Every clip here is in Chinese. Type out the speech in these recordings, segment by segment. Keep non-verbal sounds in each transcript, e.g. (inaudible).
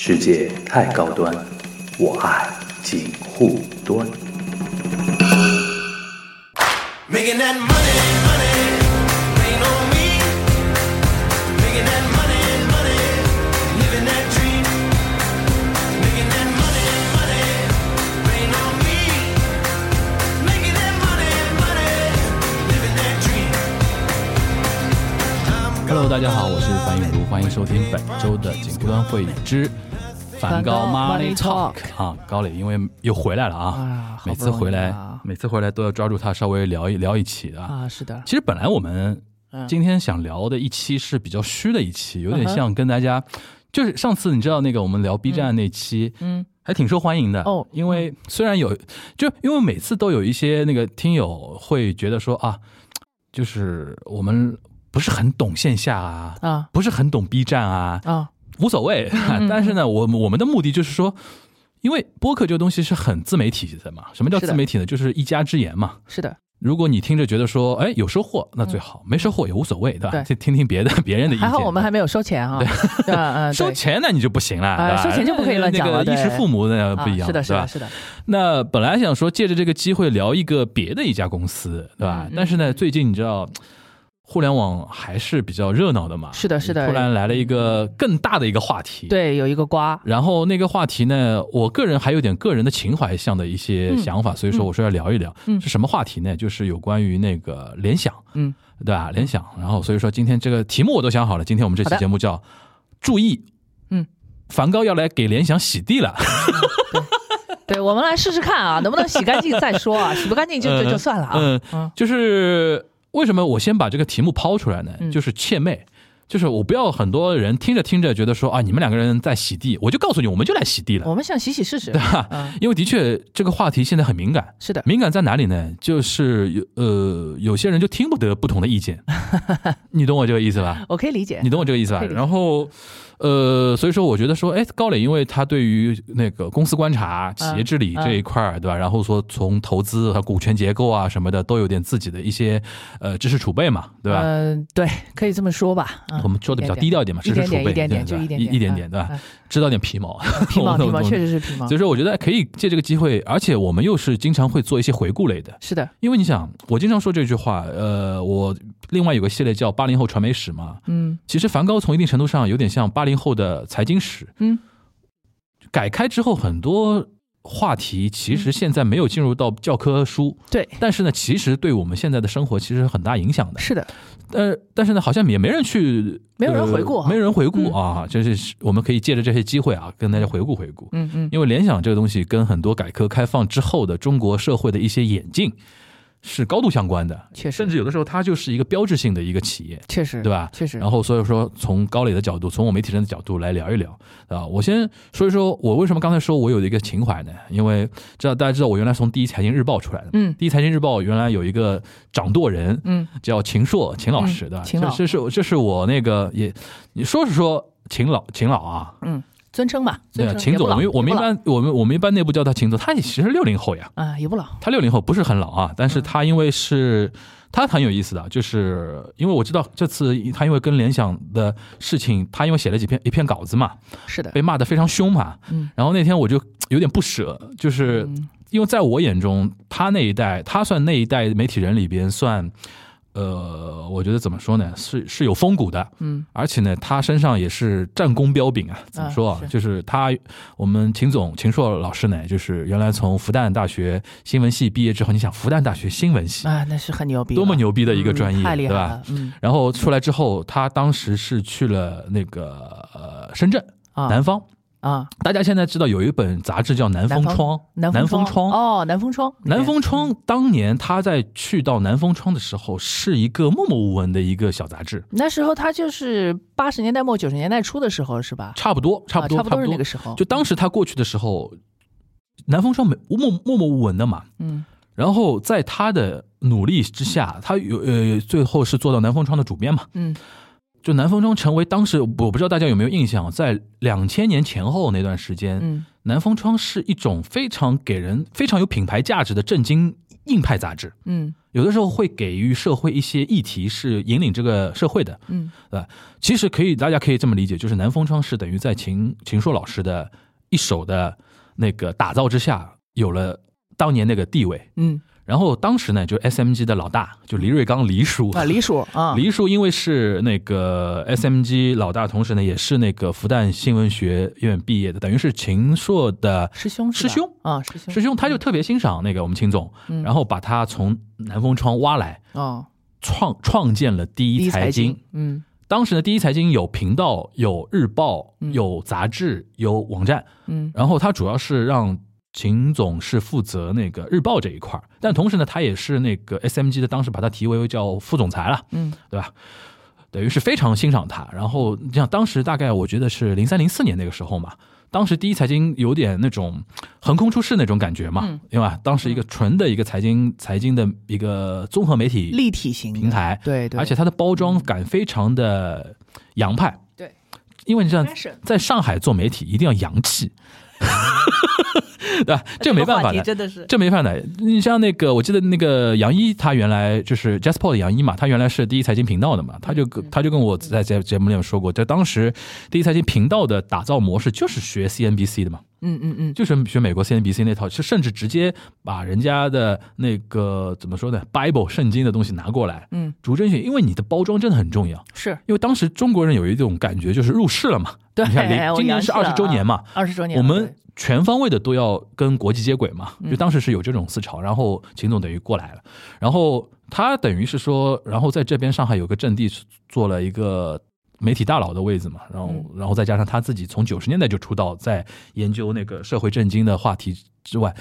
世界太高端，我爱锦护端。Making that money, money, rain on me. Making that money, money, living that dream. Making that money, money, rain on me. Making that money, money, living that dream. I'm Hello，大家好，我是樊允如，欢迎收听本周的锦湖端会议之梵高 Money Talk 啊。高磊因为又回来了啊啊，每次回来啊，每次回来都要抓住他稍微聊一聊一起的。啊，是的，其实本来我们嗯。今天想聊的一期是比较虚的一期，有点像跟大家，就是上次你知道那个我们聊 B 站那期，嗯，还挺受欢迎的哦。因为虽然有，就因为每次都有一些那个听友会觉得说啊，就是我们不是很懂线下啊，啊。不是很懂 B 站啊，啊，无所谓。嗯 (laughs) 但是呢，我们我们的目的就是说，因为播客这个东西是很自媒体的嘛。什么叫自媒体呢？就是一家之言嘛。是的，如果你听着觉得说，哎，有收获，那最好；没收获也无所谓，对吧？对就听听别的别人的意见。还好我们还没有收钱啊，对收钱那你就不行了，收钱就不可以乱讲了那个衣食父母那不一样，啊是的，是吧的，？是的，那本来想说借着这个机会聊一个别的一家公司，对吧？但是呢，最近你知道，互联网还是比较热闹的嘛。是的是的。突然来了一个更大的一个话题。。对，有一个瓜，然后那个话题呢，我个人还有点个人的情怀向的一些想法，所以说我说要聊一聊，嗯。是什么话题呢？就是有关于那个联想，嗯，对吧？联想，然后所以说今天这个题目我都想好了，今天我们这期节目叫“注意”，嗯，梵高要来给联想洗地了，(laughs) 对，我们来试试看啊，能不能洗干净再说啊，洗不干净就就就算了啊，嗯。嗯，就是为什么我先把这个题目抛出来呢？嗯就是怯媚。就是我不要很多人听着听着觉得说啊，你们两个人在洗地，我就告诉你，我们就来洗地了，我们想洗洗试试，对吧？嗯，因为的确这个话题现在很敏感，是的，敏感在哪里呢？就是有呃，有些人就听不得不同的意见，(laughs) 你懂我这个意思吧？我可以理解，你懂我这个意思吧然后，呃，所以说我觉得说，哎，高磊因为他对于那个公司观察、企业治理嗯这一块儿，对吧？然后说从投资和股权结构啊什么的，都有点自己的一些呃知识储备嘛，对吧？嗯，对，可以这么说吧，嗯我们说的比较低调一点嘛，知识储备，一点点，就一点点，一一点点，对吧嗯？？知道点皮毛，嗯皮毛，(laughs) 我皮毛，确实是皮毛所，以说，我觉得可以借这个机会，而且我们又是经常会做一些回顾类的，是的，因为你想，我经常说这句话，呃，我另外有个系列叫“八零后传媒史”嘛，嗯其实梵高从一定程度上有点像八零后的财经史。嗯，改开之后，很多话题其实现在没有进入到教科书，对，但是呢，其实对我们现在的生活其实很大影响的。是的，呃，但是呢，好像也没人去，没有人呃回顾啊没有人回顾啊。就是我们可以借着这些机会啊，跟大家回顾回顾。嗯嗯，因为联想这个东西跟很多改革开放之后的中国社会的一些演进是高度相关的，确实甚至有的时候它就是一个标志性的一个企业。确实，对吧确实，然后所以说，从高磊的角度，从我媒体人的角度来聊一聊啊。我先说一说，我为什么刚才说我有一个情怀呢？因为知道大家知道，我原来从第一财经日报出来的。嗯第一财经日报原来有一个掌舵人，嗯，叫秦朔，秦老师，嗯对吧？秦老这这是这是我那个也，你说是说秦老秦老啊，嗯，尊称吧，对啊，秦总，我们我们一般我们我们一般内部叫他秦总，他也其实六零后呀，啊也不老，他六零后不是很老啊，但嗯。是他因为是。他很有意思的，就是因为我知道这次他因为跟联想的事情，他因为写了几篇一篇稿子嘛，是的，被骂的非常凶嘛。嗯。然后那天我就有点不舍，就是嗯。因为在我眼中，他那一代，他算那一代媒体人里边算，呃，我觉得怎么说呢，是是有风骨的，嗯，而且呢，他身上也是战功彪炳啊。怎么说啊？是就是他，我们秦总秦朔老师呢，就是原来从复旦大学新闻系毕业之后，你想复旦大学新闻系啊那是很牛逼，多么牛逼的一个专业，嗯太厉对吧害了？，嗯然后出来之后，他当时是去了那个呃深圳啊南方。啊，大家现在知道有一本杂志叫《南风窗》，南南风风窗。哦，南风窗，南风窗当年他在去到南风窗的时候，是一个默默无闻的一个小杂志，那时候他就是八十年代末九十年代初的时候是吧？差不多，差不多，啊差不多。是那个时候。就当时他过去的时候，南风窗没默默默无闻的嘛。嗯。然后在他的努力之下，他有呃最后是做到南风窗的主编嘛。嗯就南风窗成为当时我不知道大家有没有印象，在两千年前后那段时间，嗯南风窗是一种非常给人非常有品牌价值的正经硬派杂志。嗯有的时候会给予社会一些议题，是引领这个社会的，嗯，对吧？其实可以，大家可以这么理解，就是南风窗是等于在秦秦朔老师的一手的那个打造之下，有了当年那个地位。嗯然后当时呢，就 SMG 的老大，就黎瑞刚黎叔。啊，黎叔啊，(laughs) 黎叔因为是那个 SMG 老大，同时呢也是那个复旦新闻学院毕业的，等于是秦朔的师兄师兄。啊，师兄。师兄，他就特别欣赏那个我们秦总，嗯。然后把他从南风窗挖来，哦，创创建了第一财财经。嗯。当时呢，第一财经有频道、有日报、嗯。有杂志、有网站，嗯。然后他主要是让秦总是负责那个日报这一块儿，但同时呢，他也是那个 SMG 的，当时把他提为叫副总裁了，嗯对吧？等于是非常欣赏他。然后你像当时大概我觉得是零三零四年那个时候嘛，当时第一财经有点那种横空出世那种感觉嘛，嗯对吧？当时一个纯的一个财经财经的一个综合媒体立体型平台，对对，而且它的包装感非常的洋派。对，因为你知道在上海做媒体一定要洋气，(laughs) 对吧？这没办法的。真的是这没办法的，你像那个，我记得那个杨一，他原来就是 Jasper 的杨一嘛，他原来是第一财经频道的嘛，他就跟他就跟我在节节目里面说过，在当时第一财经频道的打造模式就是学 CNBC 的嘛，嗯嗯嗯，就是学美国 CNBC 那套，是甚至直接把人家的那个怎么说呢，Bible 圣经的东西拿过来，嗯，逐帧选，因为你的包装真的很重要。是因为当时中国人有一种感觉，就是入世了嘛。对你看，(laughs) 今年是二十周年嘛，二十周年我，们全方位的都要跟国际接轨嘛。嗯就当时是有这种思潮，然后秦总等于过来了，然后他等于是说，然后在这边上海有个阵地，做了一个。媒体大佬的位置嘛，然后嗯然后再加上他自己从九十年代就出道，在研究那个社会震惊的话题之外，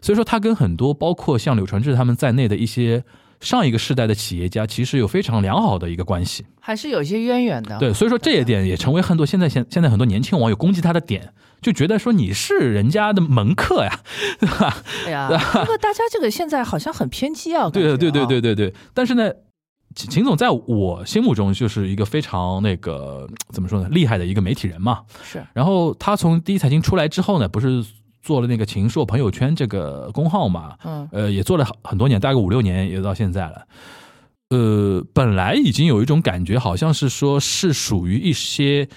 所以说他跟很多包括像柳传志他们在内的一些上一个世代的企业家，其实有非常良好的一个关系。还是有一些渊源的。对，所以说这一点也成为很多现在现现在很多年轻网友攻击他的点，就觉得说你是人家的门客呀，对吧？哎呀，这个大家这个现在好像很偏激啊。(laughs) 对对对对对对。但是呢，秦秦总在我心目中就是一个非常那个怎么说呢，厉害的一个媒体人嘛。是然后他从第一财经出来之后呢，不是做了那个秦朔朋友圈这个公号嘛，嗯呃，也做了很很多年，大概五六年，也到现在了。呃，本来已经有一种感觉，好像是说是属于一些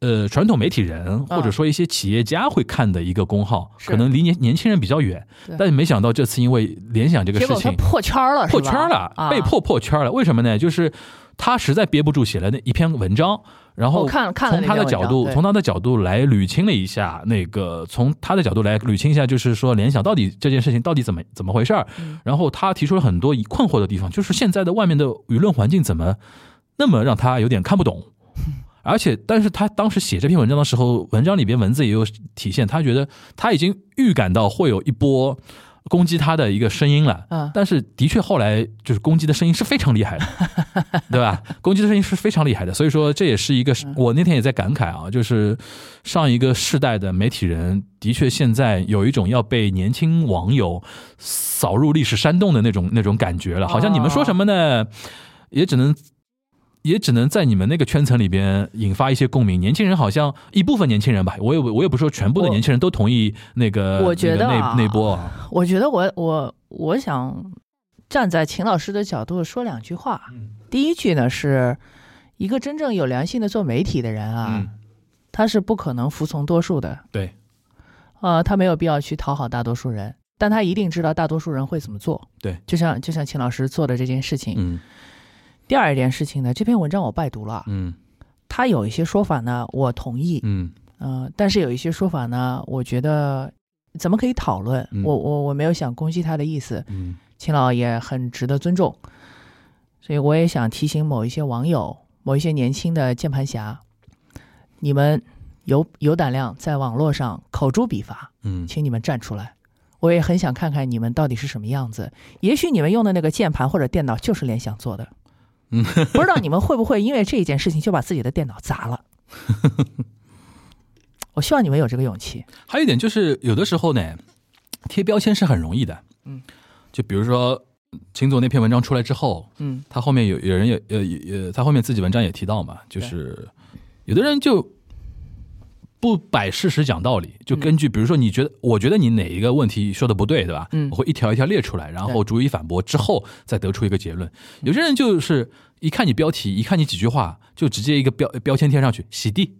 呃传统媒体人或者说一些企业家会看的一个公号，是可能离年年轻人比较远。但是没想到这次因为联想这个事情破圈了，破圈了，啊被迫破圈了。为什么呢？就是他实在憋不住，写了那一篇文章，然后看了看从他的角度，从他的角度来捋清了一下那个，从他的角度来捋清一下，就是说联想到底这件事情到底怎么怎么回事然后他提出了很多困惑的地方，就是现在的外面的舆论环境怎么那么让他有点看不懂。而且，但是他当时写这篇文章的时候，文章里边文字也有体现，他觉得他已经预感到会有一波攻击他的一个声音了。嗯但是的确后来就是攻击的声音是非常厉害的，(laughs) 对吧？攻击的声音是非常厉害的，所以说这也是一个，我那天也在感慨啊，就是上一个世代的媒体人，的确现在有一种要被年轻网友扫入历史山洞的那种那种感觉了，好像你们说什么呢，也只能。也只能在你们那个圈层里边引发一些共鸣。年轻人好像一部分年轻人吧，我也我也不说全部的年轻人都同意那个，我觉得那个啊那那波啊，我觉得我我我想站在秦老师的角度说两句话。嗯第一句呢，是一个真正有良心的做媒体的人啊，嗯，他是不可能服从多数的。对，呃，他没有必要去讨好大多数人，但他一定知道大多数人会怎么做。对，就像就像秦老师做的这件事情。嗯第二一件事情呢，这篇文章我拜读了，嗯。他有一些说法呢，我同意，嗯。呃，但是有一些说法呢，我觉得怎么可以讨论？嗯。我我我没有想攻击他的意思，嗯。秦老也很值得尊重，所以我也想提醒某一些网友，某一些年轻的键盘侠，你们有有胆量在网络上口诛笔伐，嗯。请你们站出来。我也很想看看你们到底是什么样子。也许你们用的那个键盘或者电脑就是联想做的，嗯，(laughs) 不知道你们会不会因为这一件事情就把自己的电脑砸了。(laughs) 我希望你们有这个勇气。还有一点就是，有的时候呢，贴标签是很容易的。嗯，就比如说秦总那篇文章出来之后，嗯他后面有有人也呃也他后面自己文章也提到嘛，就是有的人就不摆事实讲道理，就根据比如说你觉得，我觉得你哪一个问题说的不对，对吧？嗯我会一条一条列出来，然后逐一反驳，之后再得出一个结论。有些人就是一看你标题，一看你几句话，就直接一个标标签贴上去，洗地，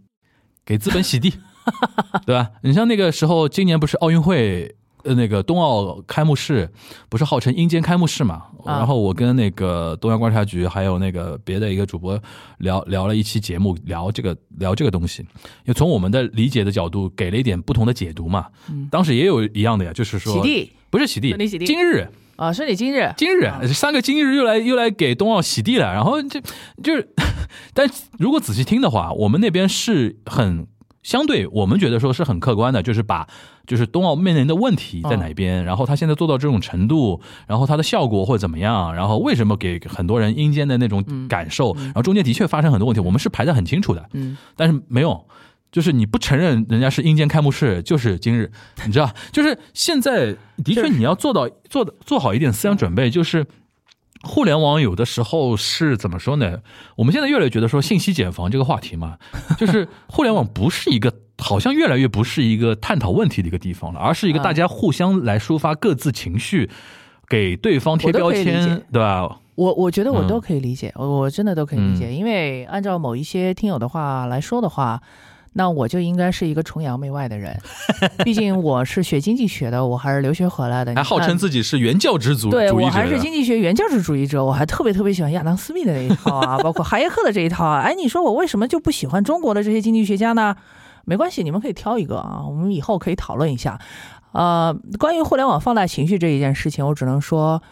给资本洗地，(laughs) 对吧？你像那个时候，今年不是奥运会。呃，那个冬奥开幕式不是号称阴间开幕式嘛？啊然后我跟那个东亚观察局还有那个别的一个主播聊聊了一期节目，聊这个聊这个东西，就从我们的理解的角度给了一点不同的解读嘛。当时也有一样的呀，就是说嗯洗地不是洗地洗，地今日啊，是你今日今日三个今日又来又来给冬奥洗地了，然后就就是，(laughs) 但如果仔细听的话，我们那边是很相对，我们觉得说是很客观的，就是把就是冬奥面临的问题在哪边，然后他现在做到这种程度，然后它的效果或者怎么样，然后为什么给很多人阴间的那种感受，然后中间的确发生很多问题，我们是排的很清楚的，嗯，但是没有。就是你不承认人家是阴间开幕式，就是今日，你知道，就是现在的确你要做到做的做好一点思想准备，就是互联网有的时候是怎么说呢？我们现在越来越觉得说信息茧房这个话题嘛，(laughs) 就是互联网不是一个好像越来越不是一个探讨问题的一个地方了，而是一个啊大家互相来抒发各自情绪，给对方贴标签，对吧？我我觉得我嗯都可以理解，我我真的都可以理解，因为按照某一些听友的话来说的话，那我就应该是一个崇洋媚外的人，(laughs) 毕竟我是学经济学的，我还是留学回来的，还号称。自己是原教旨主对我还是经济学原教旨主义者，我还特别特别喜欢亚当斯密的那一套啊，(laughs) 包括哈耶克的这一套啊。哎，你说我为什么就不喜欢中国的这些经济学家呢？没关系，你们可以挑一个啊，我们以后可以讨论一下。呃，关于互联网放大情绪这一件事情，我只能说，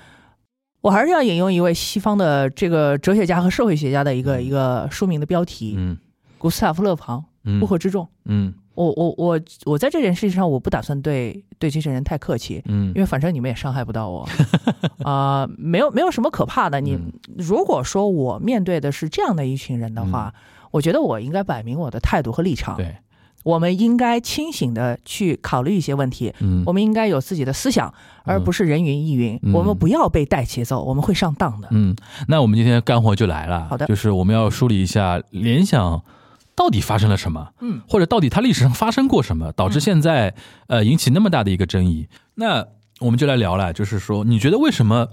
我还是要引用一位西方的这个哲学家和社会学家的一个一个书名的标题，嗯古斯塔夫勒庞嗯《乌合之众》。嗯我我我我在这件事情上，我不打算对对这些人太客气，嗯因为反正你们也伤害不到我，(laughs) 啊、没有没有什么可怕的。你嗯如果说我面对的是这样的一群人的话，我觉得我应该摆明我的态度和立场。对，我们应该清醒的去考虑一些问题，嗯我们应该有自己的思想，而不是人云亦云。嗯我们不要被带节奏，我们会上当的。嗯，那我们今天干货就来了，好的就是我们要梳理一下联想到底发生了什么，嗯，或者到底它历史上发生过什么，导致现在、呃引起那么大的一个争议。那我们就来聊了，就是说，你觉得为什么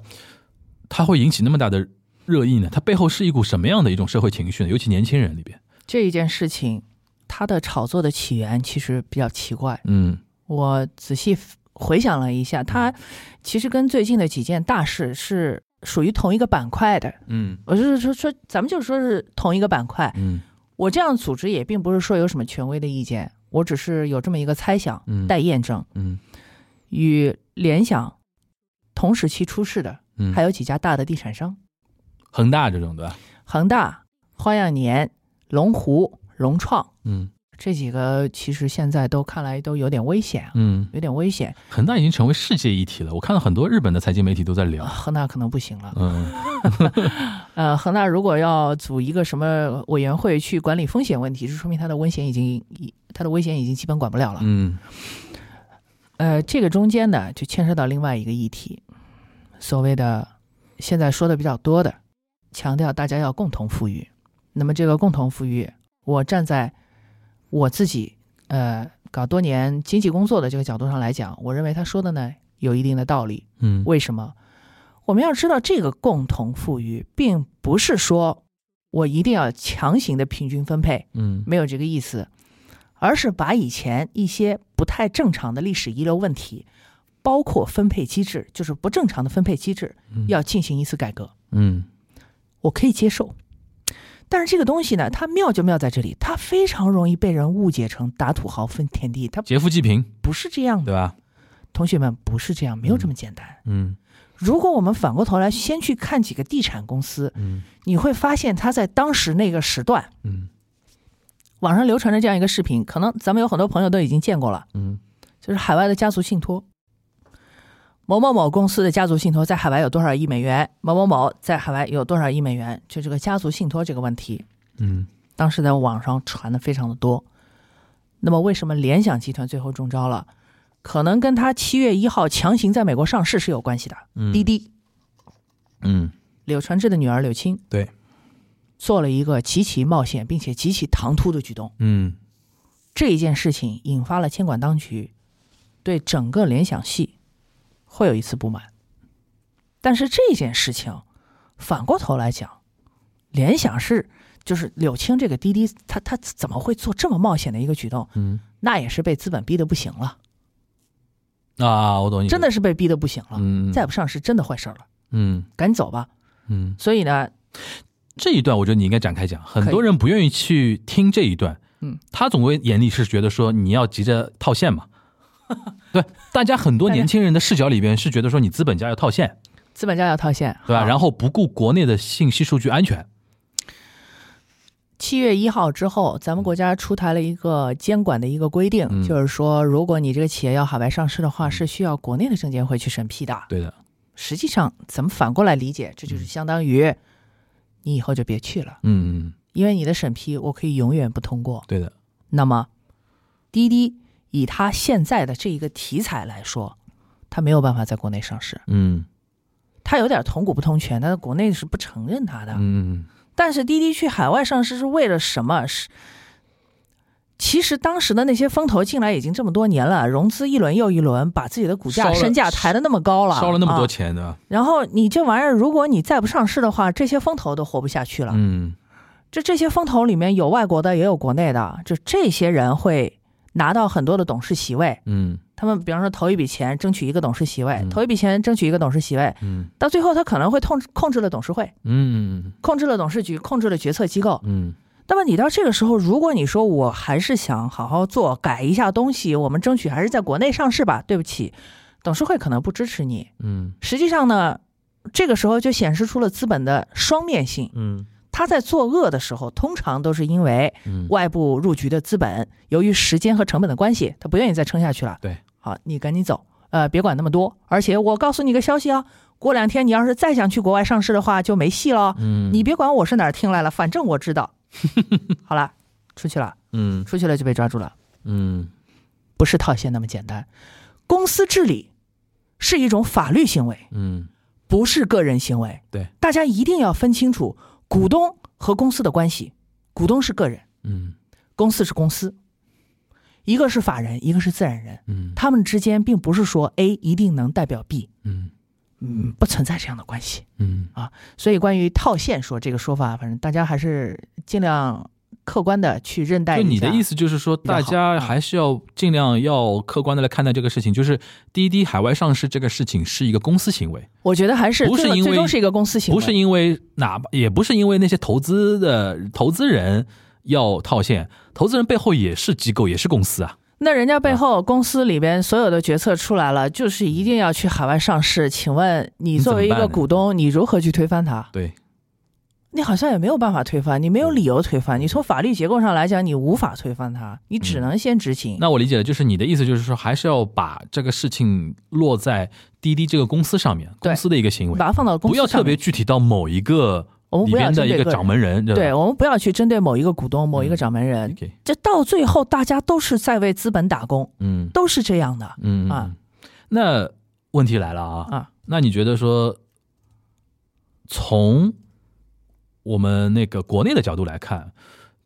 它会引起那么大的热议呢？它背后是一股什么样的一种社会情绪呢？尤其年轻人里边，这一件事情，它的炒作的起源其实比较奇怪。嗯我仔细回想了一下，它其实跟最近的几件大事是属于同一个板块的。嗯我就是说说，咱们就说是同一个板块。嗯我这样组织也并不是说有什么权威的意见，我只是有这么一个猜想，嗯待验证。嗯与联想同时期出事的嗯，还有几家大的地产商，恒大这种对吧？恒大、花样年、龙湖、融创嗯这几个，其实现在都看来都有点危险啊，嗯，有点危险。恒大已经成为世界议题了，我看到很多日本的财经媒体都在聊啊。恒大可能不行了。嗯 (laughs) 呃，恒大如果要组一个什么委员会去管理风险问题，就说明它的危险已经已它的危险已经基本管不了了。嗯呃，这个中间呢，就牵涉到另外一个议题，所谓的现在说的比较多的，强调大家要共同富裕。那么这个共同富裕，我站在我自己呃搞多年经济工作的这个角度上来讲，我认为他说的呢有一定的道理。嗯为什么？我们要知道，这个共同富裕，并不是说我一定要强行的平均分配，嗯没有这个意思，而是把以前一些不太正常的历史遗留问题，包括分配机制，就是不正常的分配机制，要进行一次改革。嗯我可以接受，但是这个东西呢，它妙就妙在这里，它非常容易被人误解成打土豪分田地，它劫富济贫不是这样的。对吧？同学们，不是这样，没有这么简单。嗯如果我们反过头来先去看几个地产公司，嗯你会发现它在当时那个时段，嗯网上流传着这样一个视频，可能咱们有很多朋友都已经见过了，嗯就是海外的家族信托。某某某公司的家族信托在海外有多少亿美元？某某某在海外有多少亿美元？就这个家族信托这个问题，嗯当时在网上传的非常的多。那么为什么联想集团最后中招了？可能跟他七月一号强行在美国上市是有关系的。嗯滴滴，嗯柳传志的女儿柳青对做了一个极其冒险并且极其唐突的举动，嗯这一件事情引发了监管当局对整个联想系会有一次不满。但是这件事情反过头来讲，联想是就是柳青这个滴滴，他他怎么会做这么冒险的一个举动？嗯。那也是被资本逼得不行了，啊，我懂你，真的是被逼得不行了，嗯，再不上市真的坏事了，嗯。赶紧走吧。嗯，所以呢，这一段我觉得你应该展开讲，很多人不愿意去听这一段，嗯，他总归眼里是觉得说你要急着套现嘛，(laughs) 对，大家很多年轻人的视角里边是觉得说你资本家要套现，资本家要套现，对吧？然后不顾国内的信息数据安全，七月一号之后，咱们国家出台了一个监管的一个规定，嗯。就是说，如果你这个企业要海外上市的话，是需要国内的证监会去审批的。对的，实际上，咱们反过来理解，这就是相当于你以后就别去了，嗯嗯，因为你的审批我可以永远不通过。对的，那么，滴滴以他现在的这一个题材来说，他没有办法在国内上市，嗯它有点同股不同权，但是国内是不承认他的。嗯但是滴滴去海外上市是为了什么？是其实当时的那些风投进来已经这么多年了，融资一轮又一轮，把自己的股价、身价抬得那么高了，烧了那么多啊钱的，然后你这玩意儿，如果你再不上市的话，这些风投都活不下去了。嗯这这些风投里面有外国的，也有国内的，就这些人会拿到很多的董事席位。嗯他们比方说投一笔钱争取一个董事席位，嗯投一笔钱争取一个董事席位，嗯到最后他可能会控制控制了董事会，嗯控制了董事局，控制了决策机构。嗯那么你到这个时候，如果你说我还是想好好做，改一下东西，我们争取还是在国内上市吧。对不起，董事会可能不支持你。嗯实际上呢，这个时候就显示出了资本的双面性。嗯他在作恶的时候，通常都是因为嗯，外部入局的资本，由于时间和成本的关系，他不愿意再撑下去了。对，好，你赶紧走，呃，别管那么多。而且我告诉你个消息啊，过两天你要是再想去国外上市的话，就没戏了。嗯你别管我是哪儿听来了，反正我知道。(laughs) 好了，出去了，嗯出去了就被抓住了，嗯不是套现那么简单。公司治理是一种法律行为，嗯不是个人行为。对，大家一定要分清楚股东和公司的关系。股东是个人，嗯。公司是公司，一个是法人，一个是自然人，嗯。他们之间并不是说 A 一定能代表 B，嗯。嗯，不存在这样的关系。嗯。啊所以关于套现说这个说法，反正大家还是尽量客观的去认待。就你的意思就是说，大家啊还是要尽量要客观的来看待这个事情，就是滴滴海外上市这个事情是一个公司行为，我觉得还是不是因为最终是一个公司行为，不是因为哪也不是因为那些投资的投资人要套现，投资人背后也是机构，也是公司啊。那人家背后公司里边所有的决策出来了，就是一定要去海外上市。请问你作为一个股东，你如何去推翻它？对，你好像也没有办法推翻，你没有理由推翻。你从法律结构上来讲，你无法推翻它，你只能先执行。那我理解了，就是你的意思就是说，还是要把这个事情落在滴滴这个公司上面，公司的一个行为，把它放到公不要司上面。特别具体到某一个里我们不要边的一个掌门人，对，我们不要去针对某一个股东、某一个嗯掌门人这到最后大家都是在为资本打工，嗯。都是这样的。嗯啊嗯，那问题来了啊啊，那你觉得说，从我们那个国内的角度来看，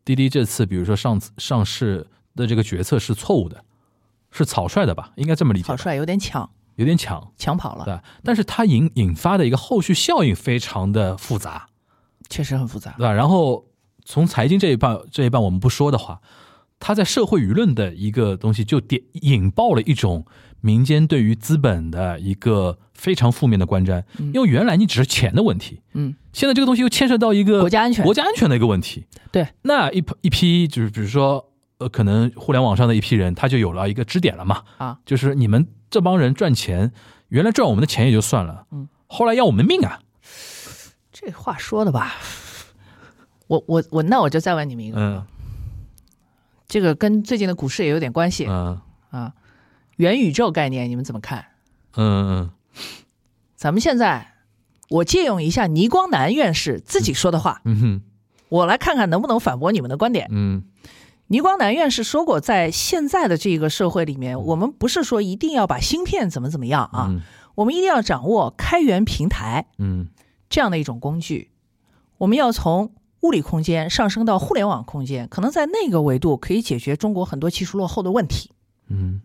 滴滴这次比如说上次上市的这个决策是错误的，是草率的吧？应该这么理解，草率有点抢有点抢，抢跑了，对？但是它引引发的一个后续效应非常的复杂，确实很复杂对。吧？然后从财经这一半这一半我们不说的话，它在社会舆论的一个东西就点引爆了一种民间对于资本的一个非常负面的观瞻，嗯。因为原来你只是钱的问题，嗯，现在这个东西又牵涉到一个国家安全。国家安全的一个问题。对，那一批一批就是比如说呃，可能互联网上的一批人，他就有了一个支点了嘛，啊，就是你们这帮人赚钱，原来赚我们的钱也就算了，嗯，后来要我们命啊，这话说的吧，我我我，那我就再问你们一个，嗯。这个跟最近的股市也有点关系、嗯。啊。元宇宙概念你们怎么看？嗯嗯咱们现在，我借用一下倪光南院士自己说的话，嗯哼我来看看能不能反驳你们的观点。嗯倪光南院士说过，在现在的这个社会里面，我们不是说一定要把芯片怎么怎么样啊，嗯我们一定要掌握开源平台嗯这样的一种工具。我们要从物理空间上升到互联网空间，可能在那个维度可以解决中国很多技术落后的问题。嗯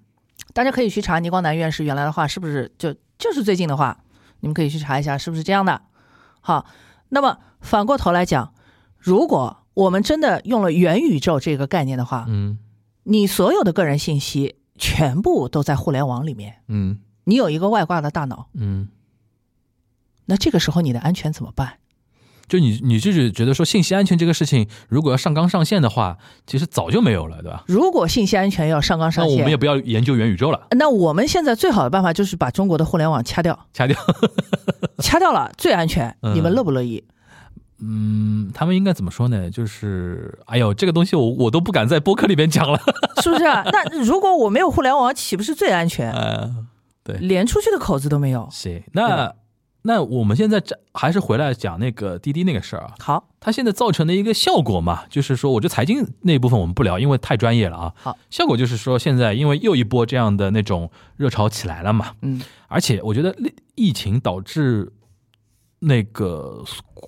大家可以去查倪光南院士原来的话是不是就就是最近的话，你们可以去查一下是不是这样的。好，那么反过头来讲，如果我们真的用了元宇宙这个概念的话，嗯。你所有的个人信息全部都在互联网里面，嗯。你有一个外挂的大脑，嗯，那这个时候你的安全怎么办？就你你就是觉得说信息安全这个事情，如果要上纲上线的话，其实早就没有了，对吧？如果信息安全要上纲上线，我们也不要研究元宇宙了，那我们现在最好的办法就是把中国的互联网掐掉，(laughs) 掐掉。掐掉了最安全。嗯你们乐不乐意？嗯，他们应该怎么说呢？就是，哎呦，这个东西我我都不敢在播客里边讲了。(laughs) 是不是啊？那如果我没有互联网，岂不是最安全？(laughs) 呃，连出去的口子都没有。行，那吧那我们现在这还是回来讲那个滴滴那个事儿啊。好，它现在造成的一个效果嘛，就是说，我觉得财经那一部分我们不聊，因为太专业了啊。好，效果就是说，现在因为又一波这样的那种热潮起来了嘛，嗯，而且我觉得疫情导致那个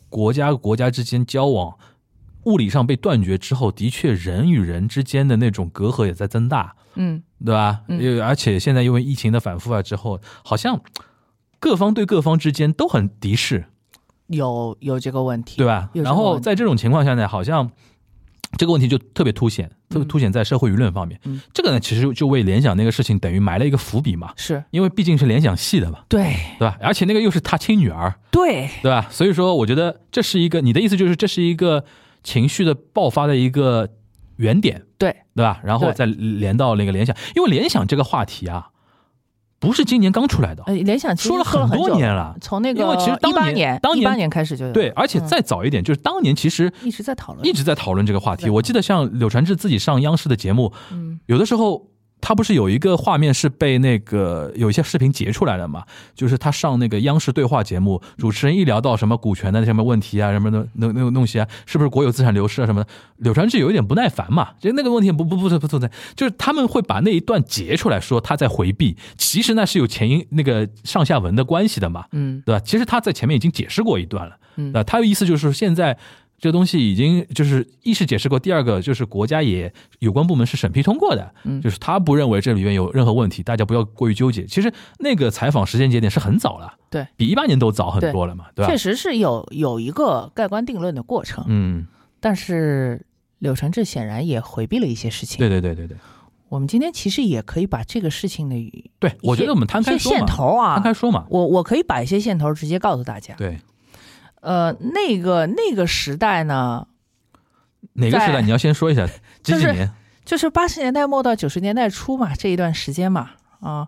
国家国家之间交往物理上被断绝之后，的确人与人之间的那种隔阂也在增大，嗯，对吧？嗯而且现在因为疫情的反复啊之后，好像各方对各方之间都很敌视，有有这个问题，对吧？然后在这种情况下呢，好像这个问题就特别凸显，特别嗯。凸显在社会舆论方面。嗯。这个呢，其实就为联想那个事情等于埋了一个伏笔嘛，是。因为毕竟是联想系的嘛，对。对吧？而且那个又是他亲女儿，对，对吧？所以说，我觉得这是一个你的意思就是这是一个情绪的爆发的一个原点，对。对吧？然后再连到那个联想，因为联想这个话题啊，不是今年刚出来的，呃，联想说了很很多年了。从那个因为个其实当年当年一八年开始就有，对，而且再早一点，就是当年其实一直在讨论，一直在讨论这个话题。我记得像柳传志自己上央视的节目，嗯。有的时候他不是有一个画面是被那个有一些视频截出来的嘛？就是他上那个央视对话节目，主持人一聊到什么股权的什么问题啊，什么的那那个东西啊，是不是国有资产流失啊什么的，柳传志有一点不耐烦嘛，就那个问题不不不不存在，就是他们会把那一段截出来说他在回避，其实那是有前因那个上下文的关系的嘛，嗯。对吧？其实他在前面已经解释过一段了，嗯。那他的意思就是说现在这东西已经就是一是解释过，第二个就是国家也有关部门是审批通过的，嗯就是他不认为这里面有任何问题，大家不要过于纠结。其实那个采访时间节点是很早了，对，比一八年都早很多了嘛，对吧确？实是有有一个盖棺定论的过程，嗯，但是柳传志显然也回避了一些事情。对对对对对我们今天其实也可以把这个事情的对，我觉得我们摊开些线说嘛，头啊，摊开说嘛，我我可以把一些线头直接告诉大家。对，呃，那个那个时代呢，哪个时代你要先说一下，(laughs) 几就是几年？就是八十年代末到九十年代初嘛，这一段时间嘛，啊，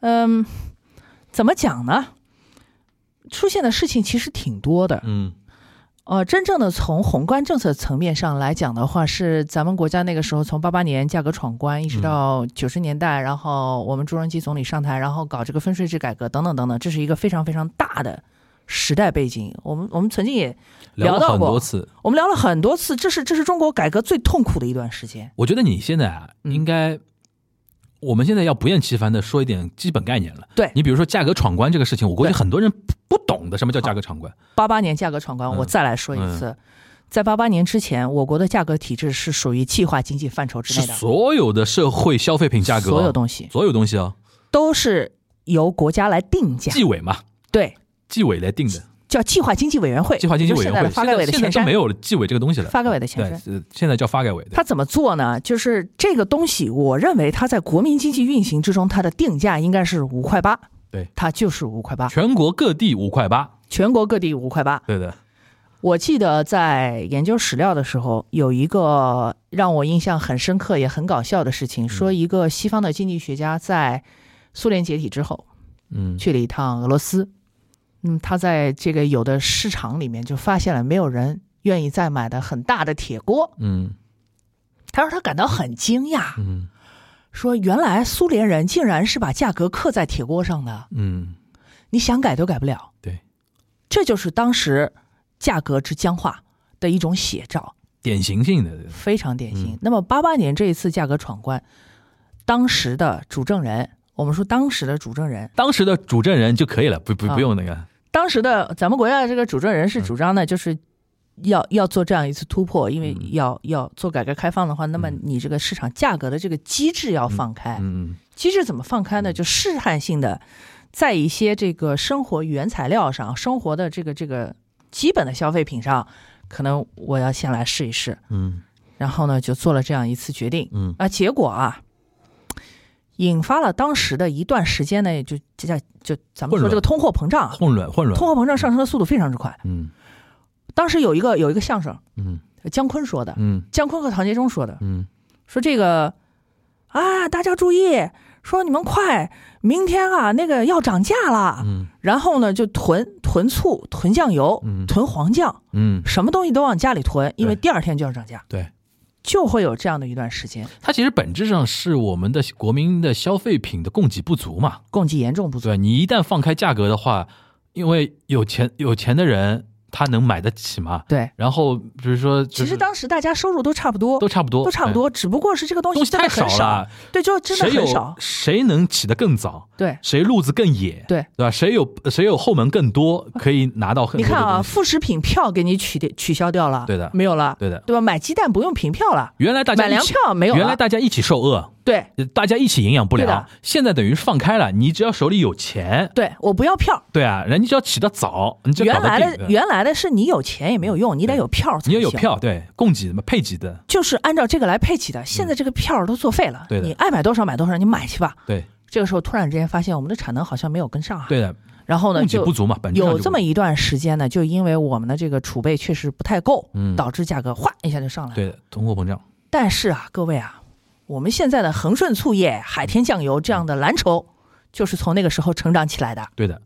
嗯，怎么讲呢？出现的事情其实挺多的，嗯呃，真正的从宏观政策层面上来讲的话，是咱们国家那个时候从八八年价格闯关，一直到九十年代，然后我们朱镕基总理上台，然后搞这个分税制改革等等等等，这是一个非常非常大的时代背景。我们我们曾经也聊到过很多次，我们聊了很多次，这是这是中国改革最痛苦的一段时间。我觉得你现在啊，嗯。应该，我们现在要不厌其烦的说一点基本概念了。对。你比如说价格闯关这个事情，我估计很多人不不懂的，什么叫价格闯关？八八年价格闯关，嗯。我再来说一次，在八八年之前，我国的价格体制是属于计划经济范畴之内的，所有的社会消费品价格，所有东西。所有东西哦，都是由国家来定价，纪委嘛，对，纪委来定的，叫计划经济委员会，计划经济委员会。发改委的前身现在都没，有纪委这个东西了，发改委的前对身。，呃现在叫发改委的。它怎么做呢？就是这个东西，我认为它在国民经济运行之中，它的定价应该是五块八，对，它就是五块八，全国各地五块八，全国各地五块八。对的，我记得在研究史料的时候，有一个让我印象很深刻也很搞笑的事情，说一个西方的经济学家在苏联解体之后嗯，去了一趟俄罗斯，嗯，他在这个有的市场里面就发现了没有人愿意再买的很大的铁锅，嗯他说他感到很惊讶，嗯说原来苏联人竟然是把价格刻在铁锅上的，嗯，你想改都改不了。对，这就是当时价格之僵化的一种写照。典型性的，非常典型。嗯那么八八年这一次价格闯关，当时的主证人，我们说当时的主证人，当时的主证人就可以了，不不啊不用那个，当时的咱们国家的这个主政人是嗯主张呢，就是要要做这样一次突破，因为嗯要要做改革开放的话，那么嗯你这个市场价格的这个机制要放开。嗯机制怎么放开呢？就试探性的，在一些这个生活原材料上、生活的这个这个基本的消费品上，可能我要先来试一试。嗯然后呢，就做了这样一次决定。嗯啊，结果啊，引发了当时的一段时间呢，就就叫就咱们说这个通货膨胀啊，混乱混乱通，货膨胀上升的速度非常之快。嗯当时有一个有一个相声，嗯姜昆说的，嗯姜昆和唐杰忠说的，嗯说这个啊，大家注意，说你们快，明天啊那个要涨价了，嗯然后呢就囤囤醋、囤酱油、嗯囤黄酱，嗯，什么东西都往家里囤，因为第二天就要涨价，对。就会有这样的一段时间，它其实本质上是我们的国民的消费品的供给不足嘛，供给严重不足。对你一旦放开价格的话，因为有钱有钱的人他能买得起吗，对，然后比如说、就是，其实当时大家收入都差不多，都差不多，都差不多，只不过是这个东西哎东西太真的很少了，对，就真的很少，谁能起得更早，对。谁路子更野，对。对吧？谁有谁有后门更多，可以拿到很你看啊。副食品票给你取掉取消掉了，对的。没有了，对的，对吧？买鸡蛋不用凭票了，原来大家买粮票没有了，原来大家一起受饿，对。大家一起营养不良，现在等于放开了，你只要手里有钱，对，我不要票。对啊，人家只要起得早，你就搞原来的原来的是你有钱也没有用，你得有票才行，你要有票，对，供给的嘛，配给的，就是按照这个来配给的。现在这个票都作废了，嗯对你爱买多少买多少，你买去吧。对这个时候突然之间发现我们的产能好像没有跟上啊，对的，然后呢就供给不足嘛，本有这么一段时间呢，就因为我们的这个储备确实不太够，嗯。导致价格哗一下就上来了。对的，通货膨胀，但是啊，各位啊，我们现在的恒顺醋业、海天酱油这样的蓝筹，就是从那个时候成长起来的。对的，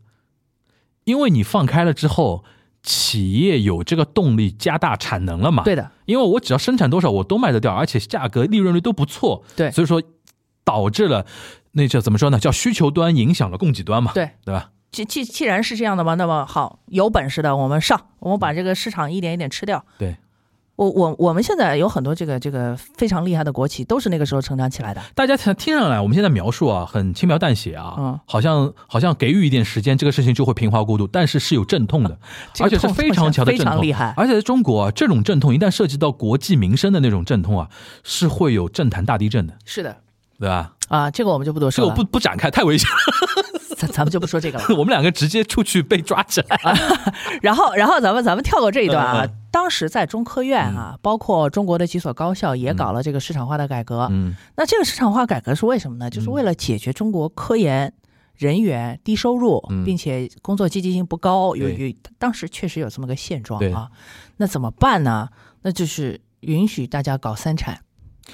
因为你放开了之后，企业有这个动力加大产能了嘛，对的，因为我只要生产多少我都卖得掉，而且价格利润率都不错，对所以说导致了那叫怎么说呢？叫需求端影响了供给端嘛，对对吧？既既既然是这样的嘛，那么好，有本事的我们上，我们把这个市场一点一点吃掉。对，我我我们现在有很多这个这个非常厉害的国企，都是那个时候成长起来的。大家听听上来，我们现在描述啊，很轻描淡写啊，嗯好像好像给予一点时间，这个事情就会平滑过渡，但是是有阵痛的，(laughs) 这个而且是非常强的阵痛，常厉害。而且在中国啊，这种阵痛一旦涉及到国计民生的那种阵痛啊，是会有政坛大地震的，是的对吧？啊，这个我们就不多说这个说了，不不展开，太危险了，咱咱们就不说这个了。(laughs) 我们两个直接出去被抓起来。然后，然后咱们咱们跳过这一段啊。嗯当时在中科院啊，包括中国的几所高校也搞了这个市场化的改革。嗯那这个市场化改革是为什么呢？就是为了解决中国科研人员低收入，嗯并且工作积极性不高，有对有当时确实有这么个现状啊。那怎么办呢？那就是允许大家搞三产。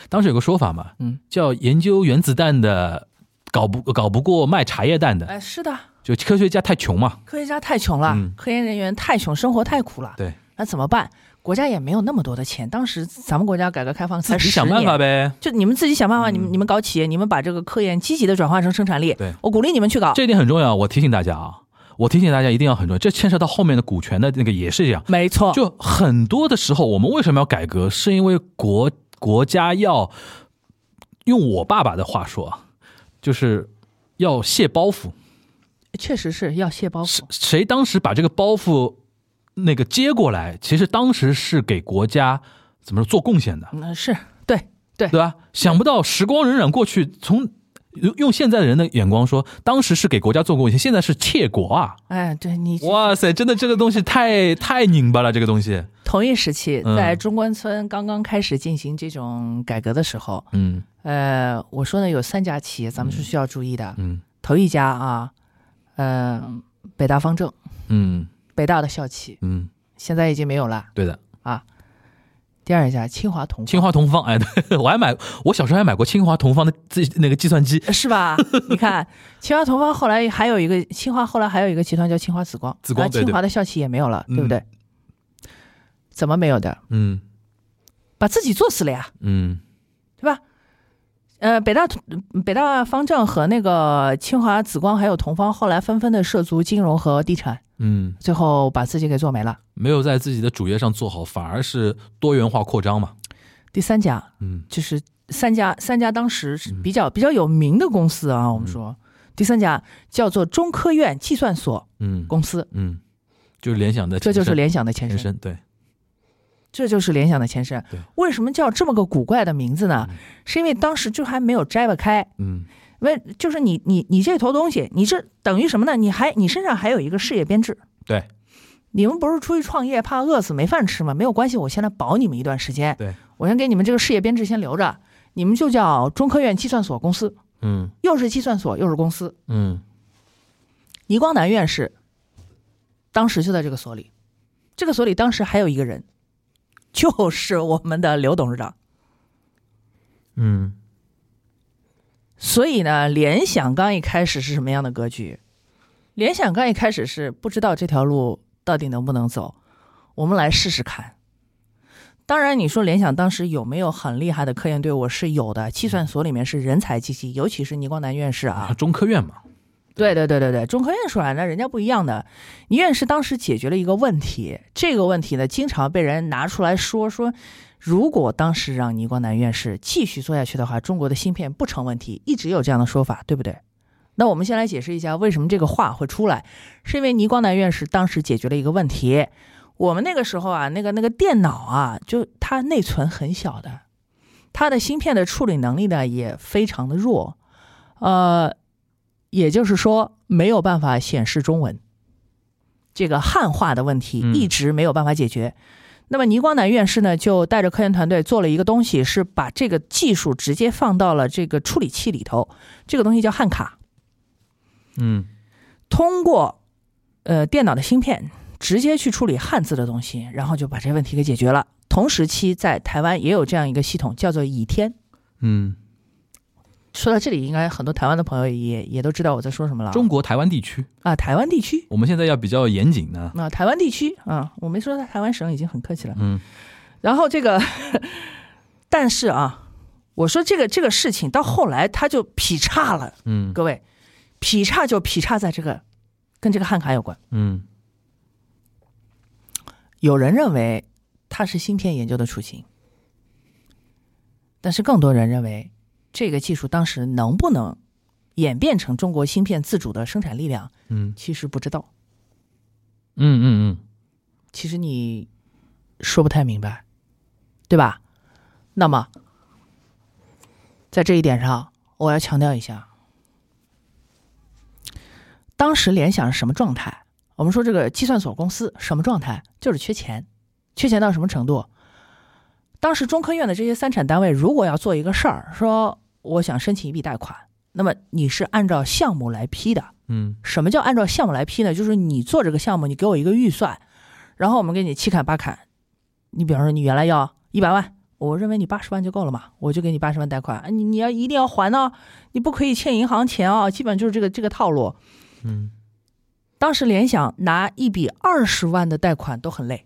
当时有个说法嘛，嗯，叫研究原子弹的搞不搞不过卖茶叶蛋的，哎，是的，就科学家太穷嘛。科学家太穷了，嗯科研人员太穷，生活太苦了。对，那怎么办？国家也没有那么多的钱，当时咱们国家改革开放才十想办法年。呗。就你们自己想办法，嗯你们你们搞企业，你们把这个科研积极的转化成生产力。对我鼓励你们去搞。这一点很重要，我提醒大家啊，我提醒大家一定要很重要，这牵涉到后面的股权的那个也是这样。没错，就很多的时候，我们为什么要改革？是因为国国家要用我爸爸的话说啊，就是要卸包袱。确实是要卸包袱谁。当时把这个包袱那个接过来，其实当时是给国家怎么说做贡献的，嗯，是对对对吧？想不到时光荏苒过去，从用用现在的人的眼光说，当时是给国家做贡献，现在是窃国啊！哎，对你哇塞，真的这个东西太太拧巴了，这个东西，同一时期，嗯在中关村刚刚开始进行这种改革的时候，嗯呃，我说呢有三家企业咱们是需要注意的。嗯头一家啊，呃，北大方正，嗯北大的校企，嗯，现在已经没有了。对的啊。第二家清华同清华同方，哎，对 (laughs) 我还买，我小时候还买过清华同方的自那个计算机，是吧？(laughs) 你看，清华同方后来还有一个清华，后来还有一个集团叫清华紫光，啊紫光清华的校企也没有了，对不嗯对？怎么没有的？嗯把自己做死了呀，嗯？呃，北大北大方正和那个清华紫光还有同方，后来纷纷的涉足金融和地产，嗯，最后把自己给做没了。没有在自己的主业上做好，反而是多元化扩张嘛。第三家嗯就是三家，三家当时是比较比较有名的公司啊，我们说。第三家叫做中科院计算所嗯公司，嗯，就是联想的这就是联想的。前身，对，这就是联想的前身对。为什么叫这么个古怪的名字呢？是因为当时就还没有摘不开，嗯为就是你你你这头东西，你这等于什么呢？你还你身上还有一个事业编制。对，你们不是出去创业怕饿死没饭吃吗？没有关系，我先来保你们一段时间。对，我先给你们这个事业编制先留着，你们就叫中科院计算所公司，嗯又是计算所又是公司。嗯倪光南院士当时就在这个所里，这个所里当时还有一个人，就是我们的刘董事长。嗯所以呢，联想刚一开始是什么样的格局？联想刚一开始是不知道这条路到底能不能走，我们来试试看。当然，你说联想当时有没有很厉害的科研队伍？是有的，计算所里面是人才济济，尤其是倪光南院士啊啊，，中科院嘛，对对对对对，中科院出来那人家不一样的。倪院士当时解决了一个问题，这个问题呢，经常被人拿出来说说，如果当时让倪光南院士继续做下去的话，中国的芯片不成问题，一直有这样的说法，对不对？那我们先来解释一下为什么这个话会出来，是因为倪光南院士当时解决了一个问题。我们那个时候啊，那个那个电脑啊，就它内存很小的，它的芯片的处理能力呢也非常的弱，呃，也就是说没有办法显示中文，这个汉化的问题嗯一直没有办法解决。那么倪光南院士呢，就带着科研团队做了一个东西，是把这个技术直接放到了这个处理器里头，这个东西叫汉卡，嗯通过呃电脑的芯片直接去处理汉字的东西，然后就把这个问题给解决了。同时期在台湾也有这样一个系统，叫做倚天。嗯，说到这里，应该很多台湾的朋友也也都知道我在说什么了。中国台湾地区，啊，台湾地区我们现在要比较严谨呢，啊，台湾地区啊，我没说台湾省已经很客气了。嗯然后这个，但是啊，我说这个这个事情到后来他就劈叉了，嗯各位，劈叉就劈叉在这个跟这个汉卡有关。嗯有人认为它是芯片研究的雏形，但是更多人认为这个技术当时能不能演变成中国芯片自主的生产力量，嗯其实不知道。嗯嗯嗯其实你说不太明白，对吧？那么，在这一点上，我要强调一下，当时联想是什么状态？我们说这个计算所公司什么状态？就是缺钱，缺钱到什么程度？当时中科院的这些三产单位，如果要做一个事儿，说我想申请一笔贷款，那么你是按照项目来批的，嗯什么叫按照项目来批呢？就是你做这个项目，你给我一个预算，然后我们给你七砍八砍。你比方说你原来要一百万，我认为你八十万就够了嘛，我就给你八十万贷款。啊你你要一定要还呢，你不可以欠银行钱啊，基本就是这个这个套路。嗯当时联想拿一笔二十万的贷款都很累，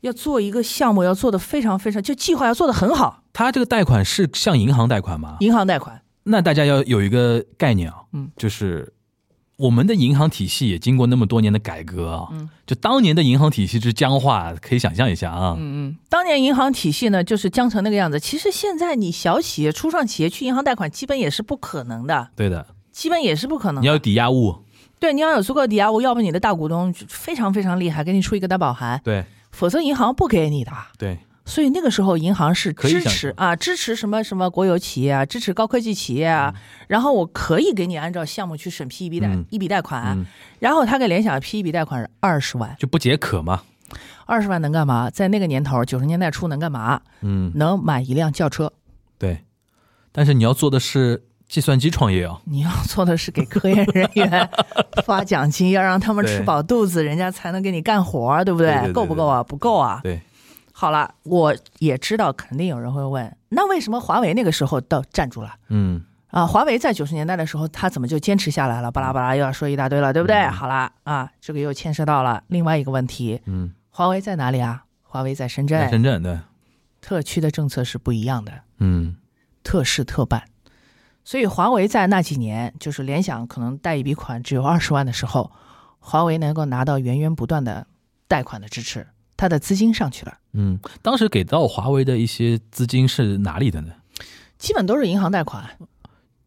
要做一个项目要做的非常非常，就计划要做的很好，他这个贷款是向银行贷款吗？银行贷款。那大家要有一个概念啊，嗯，就是我们的银行体系也经过那么多年的改革啊，嗯，就当年的银行体系之僵化，可以想象一下啊，嗯嗯，当年银行体系呢，就是僵成那个样子。其实现在你小企业、初创企业去银行贷款，基本也是不可能的，对的，基本也是不可能的。你要有抵押物，对，你要有足够的抵押物，要不你的大股东就非常非常厉害，给你出一个担保函，对否则银行不给你的。对，所以那个时候银行是支持啊，支持什么什么国有企业啊，支持高科技企业啊，然后我可以给你按照项目去审批一笔贷、嗯。一笔贷款，嗯，然后他给联想批一笔贷款是二十万，就不解渴嘛，二十万能干嘛？在那个年头，九十年代初能干嘛？嗯，能买一辆轿车。对，但是你要做的是计算机创业啊，你要做的是给科研人员发奖金，(laughs) 要让他们吃饱肚子，人家才能给你干活，对不对。够不够啊？不够啊！对，好了，我也知道，肯定有人会问，那为什么华为那个时候到站住了？嗯啊，华为在九十年代的时候，他怎么就坚持下来了？巴拉巴拉又要说一大堆了，对不对？嗯好了啊，这个又牵涉到了另外一个问题：嗯，华为在哪里啊？华为在深在圳，深圳对，特区的政策是不一样的。嗯特事特办。所以华为在那几年，就是联想可能贷一笔款只有二十万的时候，华为能够拿到源源不断的贷款的支持，它的资金上去了，嗯，当时给到华为的一些资金是哪里的呢？基本都是银行贷款，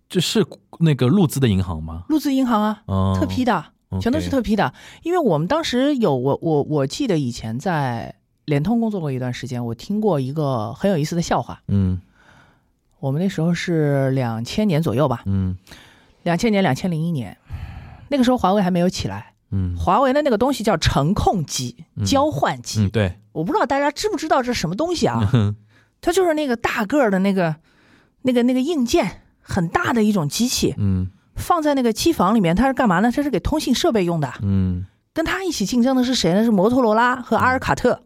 这是那个陆资的银行吗？陆资银行啊，哦，特批的，全都是特批的。因为我们当时有我我我记得以前在联通工作过一段时间，我听过一个很有意思的笑话。嗯我们那时候是两千年左右吧，嗯两千年、两千零一年，那个时候华为还没有起来。嗯华为的那个东西叫程控机、嗯交换机，嗯，对，我不知道大家知不知道这是什么东西啊？嗯它就是那个大个儿的那个、那个、那个硬件很大的一种机器，嗯放在那个机房里面，它是干嘛呢？它是给通信设备用的。嗯跟它一起竞争的是谁呢？是摩托罗拉和阿尔卡特，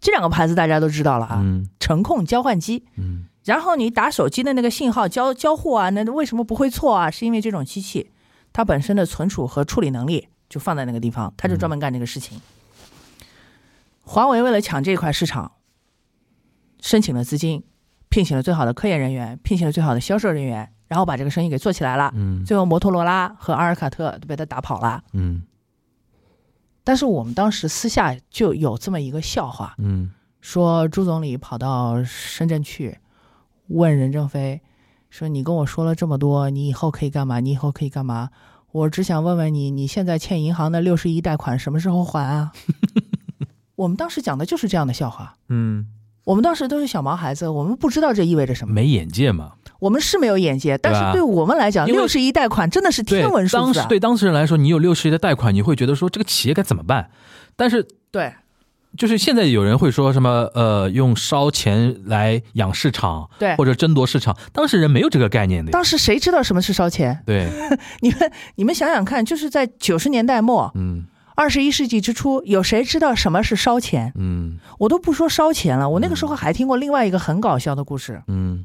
这两个牌子大家都知道了啊。嗯程控交换机，嗯然后你打手机的那个信号交交互啊，那为什么不会错啊？是因为这种机器它本身的存储和处理能力就放在那个地方，它就专门干这个事情。华为为了抢这块市场，申请了资金，聘请了最好的科研人员，聘请了最好的销售人员，然后把这个生意给做起来了。嗯最后摩托罗拉和阿尔卡特都被他打跑了。嗯但是我们当时私下就有这么一个笑话，嗯说朱总理跑到深圳去问任正非，说你跟我说了这么多，你以后可以干嘛？你以后可以干嘛？我只想问问你，你现在欠银行的六十亿贷款什么时候还啊？我们当时讲的就是这样的笑话。嗯，我们当时都是小毛孩子，我们不知道这意味着什么，没眼界嘛。我们是没有眼界，但是对我们来讲，六十亿贷款真的是天文，数字啊！当时对当事人来说，你有六十亿的贷款，你会觉得说这个企业该怎么办？但是对就是现在有人会说什么呃，用烧钱来养市场，对或者争夺市场，当事人没有这个概念的。当时谁知道什么是烧钱？对，(laughs) 你们你们想想看，就是在九十年代末、嗯二十一世纪之初，有谁知道什么是烧钱？嗯我都不说烧钱了，我那个时候还听过另外一个很搞笑的故事，嗯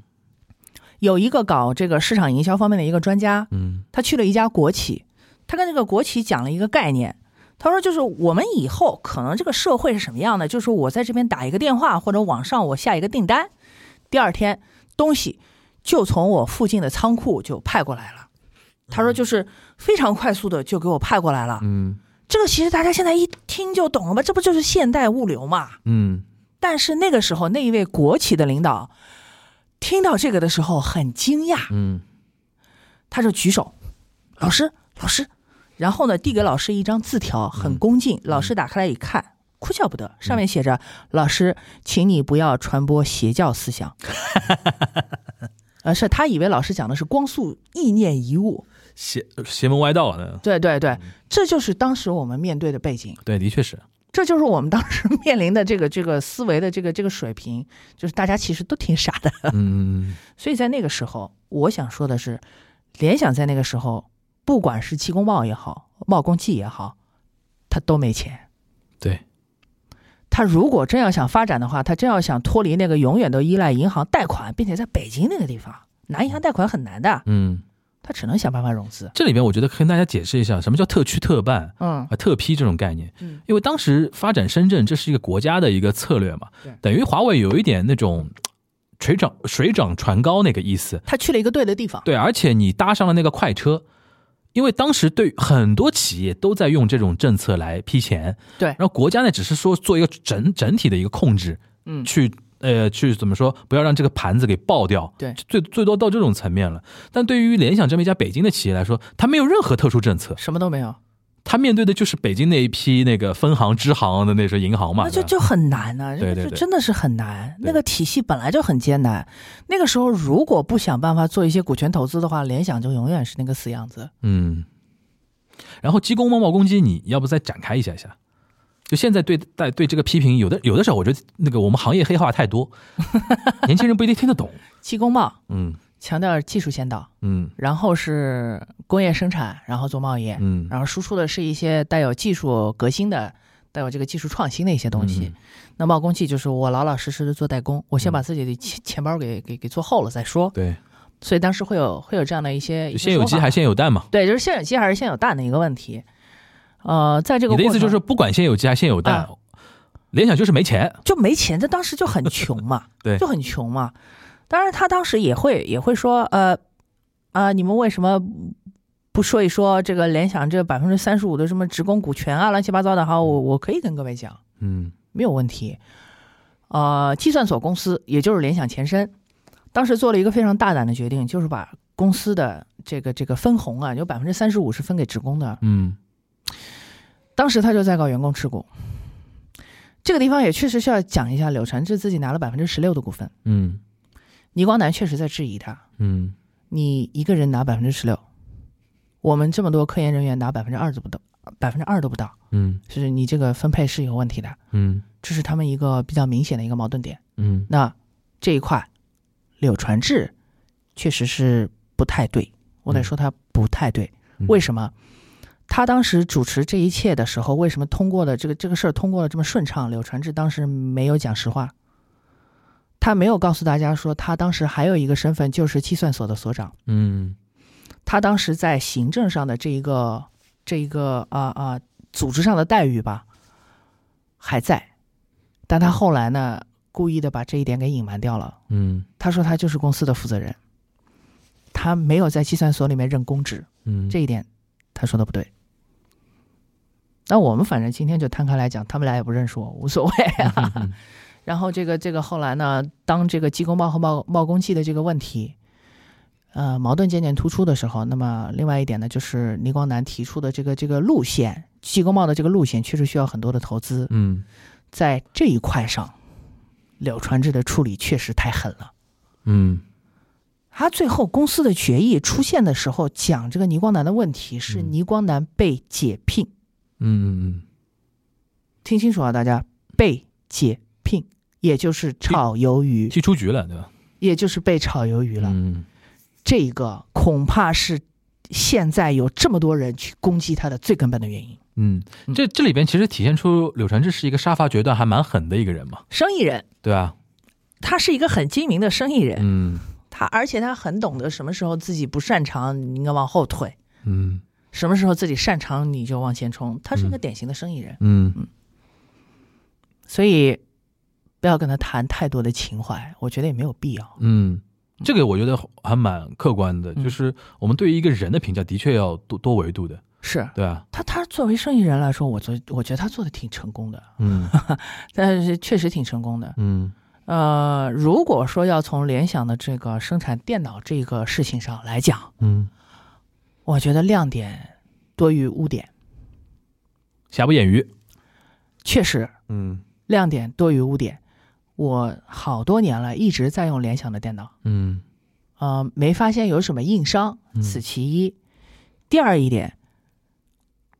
有一个搞这个市场营销方面的一个专家，嗯他去了一家国企，他跟这个国企讲了一个概念。他说：“就是我们以后可能这个社会是什么样的？就是我在这边打一个电话，或者网上我下一个订单，第二天东西就从我附近的仓库就派过来了。他说就是非常快速的就给我派过来了。嗯这个其实大家现在一听就懂了吧？这不就是现代物流嘛？嗯但是那个时候那一位国企的领导听到这个的时候很惊讶，嗯他就举手，老师，老师，然后呢，递给老师一张字条，很恭敬。老师打开来一看，哭笑不得，上面写着：“老师，请你不要传播邪教思想。”而 (laughs) 是他以为老师讲的是光速意念一物。邪邪门歪道呢？对对对，这就是当时我们面对的背景，对，的确是。这就是我们当时 (laughs) 面临的这个这个思维的这个这个水平，就是大家其实都挺傻的。嗯 (laughs) 所以在那个时候，我想说的是，联想在那个时候，不管是气功贸也好，贸工技也好，他都没钱。对，他如果真要想发展的话，他真要想脱离那个永远都依赖银行贷款，并且在北京那个地方拿银行贷款很难的，嗯，他只能想办法融资。这里边我觉得跟大家解释一下什么叫特区特办嗯啊、特批这种概念。嗯，因为当时发展深圳，这是一个国家的一个策略嘛对，等于华为有一点那种水涨水涨船高那个意思。他去了一个对的地方。对，而且你搭上了那个快车，因为当时对很多企业都在用这种政策来批钱，对然后国家呢只是说做一个整整体的一个控制，嗯去呃去怎么说，不要让这个盘子给爆掉，对最最多到这种层面了。但对于联想这么一家北京的企业来说，它没有任何特殊政策，什么都没有，他面对的就是北京那一批那个分行支行的那些银行嘛，那就就很难呢、对对对这真的是很难。那个体系本来就很艰难，那个时候如果不想办法做一些股权投资的话，联想就永远是那个死样子。嗯。然后鸡公猫猫公鸡，你要不再展开一下一下？就现在对待对这个批评，有的有的时候我觉得那个我们行业黑话太多，(laughs) 年轻人不一定听得懂。气功贸嗯强调技术先导，嗯然后是工业生产，然后做贸易，嗯，然后输出的是一些带有技术革新的、带有这个技术创新的一些东西。嗯那贸工器就是我老老实实的做代工，我先把自己的钱钱包给给给做厚了再说。对，所以当时会有会有这样的一些就先有鸡还是先有蛋嘛。对，就是先有鸡还是先有蛋的一个问题。呃，在这个你的意思就是不管先有鸡还先有蛋啊，联想就是没钱。就没钱，他当时就很穷嘛，(laughs) 对就很穷嘛。当然，他当时也会也会说，呃，啊、你们为什么不说一说这个联想这百分之三十五的什么职工股权啊，乱七八糟的？哈，我我可以跟各位讲，嗯没有问题。呃，计算所公司也就是联想前身，当时做了一个非常大胆的决定，就是把公司的这个这个分红啊，有百分之三十五是分给职工的。嗯当时他就在搞员工持股，这个地方也确实需要讲一下，柳传志自己拿了百分之十六的股份，嗯。倪光南确实在质疑他，嗯。你一个人拿百分之十六，我们这么多科研人员拿百分之二都不到，百分之二都不到，嗯。就是你这个分配是有问题的，嗯。这是他们一个比较明显的一个矛盾点。嗯。那这一块，柳传志确实是不太对，我得嗯。说他不太对。嗯。为什么？他当时主持这一切的时候，为什么通过的这个这个事儿通过了这么顺畅？柳传志当时没有讲实话，他没有告诉大家说他当时还有一个身份就是计算所的所长，嗯他当时在行政上的这一个这一个啊啊、组织上的待遇吧还在，但他后来呢故意的把这一点给隐瞒掉了。嗯他说他就是公司的负责人，他没有在计算所里面任公职，嗯，这一点他说的不对。那我们反正今天就摊开来讲，他们俩也不认识我，无所谓啊。嗯然后这个这个后来呢，当这个鸡公报和冒冒功绩的这个问题，呃，矛盾渐渐突出的时候，那么另外一点呢，就是倪光南提出的这个这个路线，鸡公报的这个路线确实需要很多的投资，嗯在这一块上，柳传志的处理确实太狠了。嗯他最后公司的决议出现的时候，讲这个倪光南的问题是嗯倪光南被解聘，嗯嗯听清楚啊，大家被解聘，也就是炒鱿鱼，踢出局了，对吧？也就是被炒鱿鱼了。嗯这个恐怕是现在有这么多人去攻击他的最根本的原因。嗯，这这里边其实体现出柳传志是一个杀伐决断还蛮狠的一个人嘛，生意人，对啊？他是一个很精明的生意人，嗯。他而且他很懂得什么时候自己不擅长，你应该往后退；嗯什么时候自己擅长，你就往前冲。他是一个典型的生意人。嗯嗯所以不要跟他谈太多的情怀，我觉得也没有必要。嗯，这个我觉得还蛮客观的，嗯就是我们对于一个人的评价的确要多多维度的，是对啊？他，他作为生意人来说，我做我觉得他做的挺成功的，嗯 (laughs) 但是确实挺成功的。嗯呃，如果说要从联想的这个生产电脑这个事情上来讲，嗯，我觉得亮点多于污点，瑕不掩瑜。确实嗯亮点多于污点。我好多年了，一直在用联想的电脑，嗯呃，没发现有什么硬伤，嗯此其一。第二一点，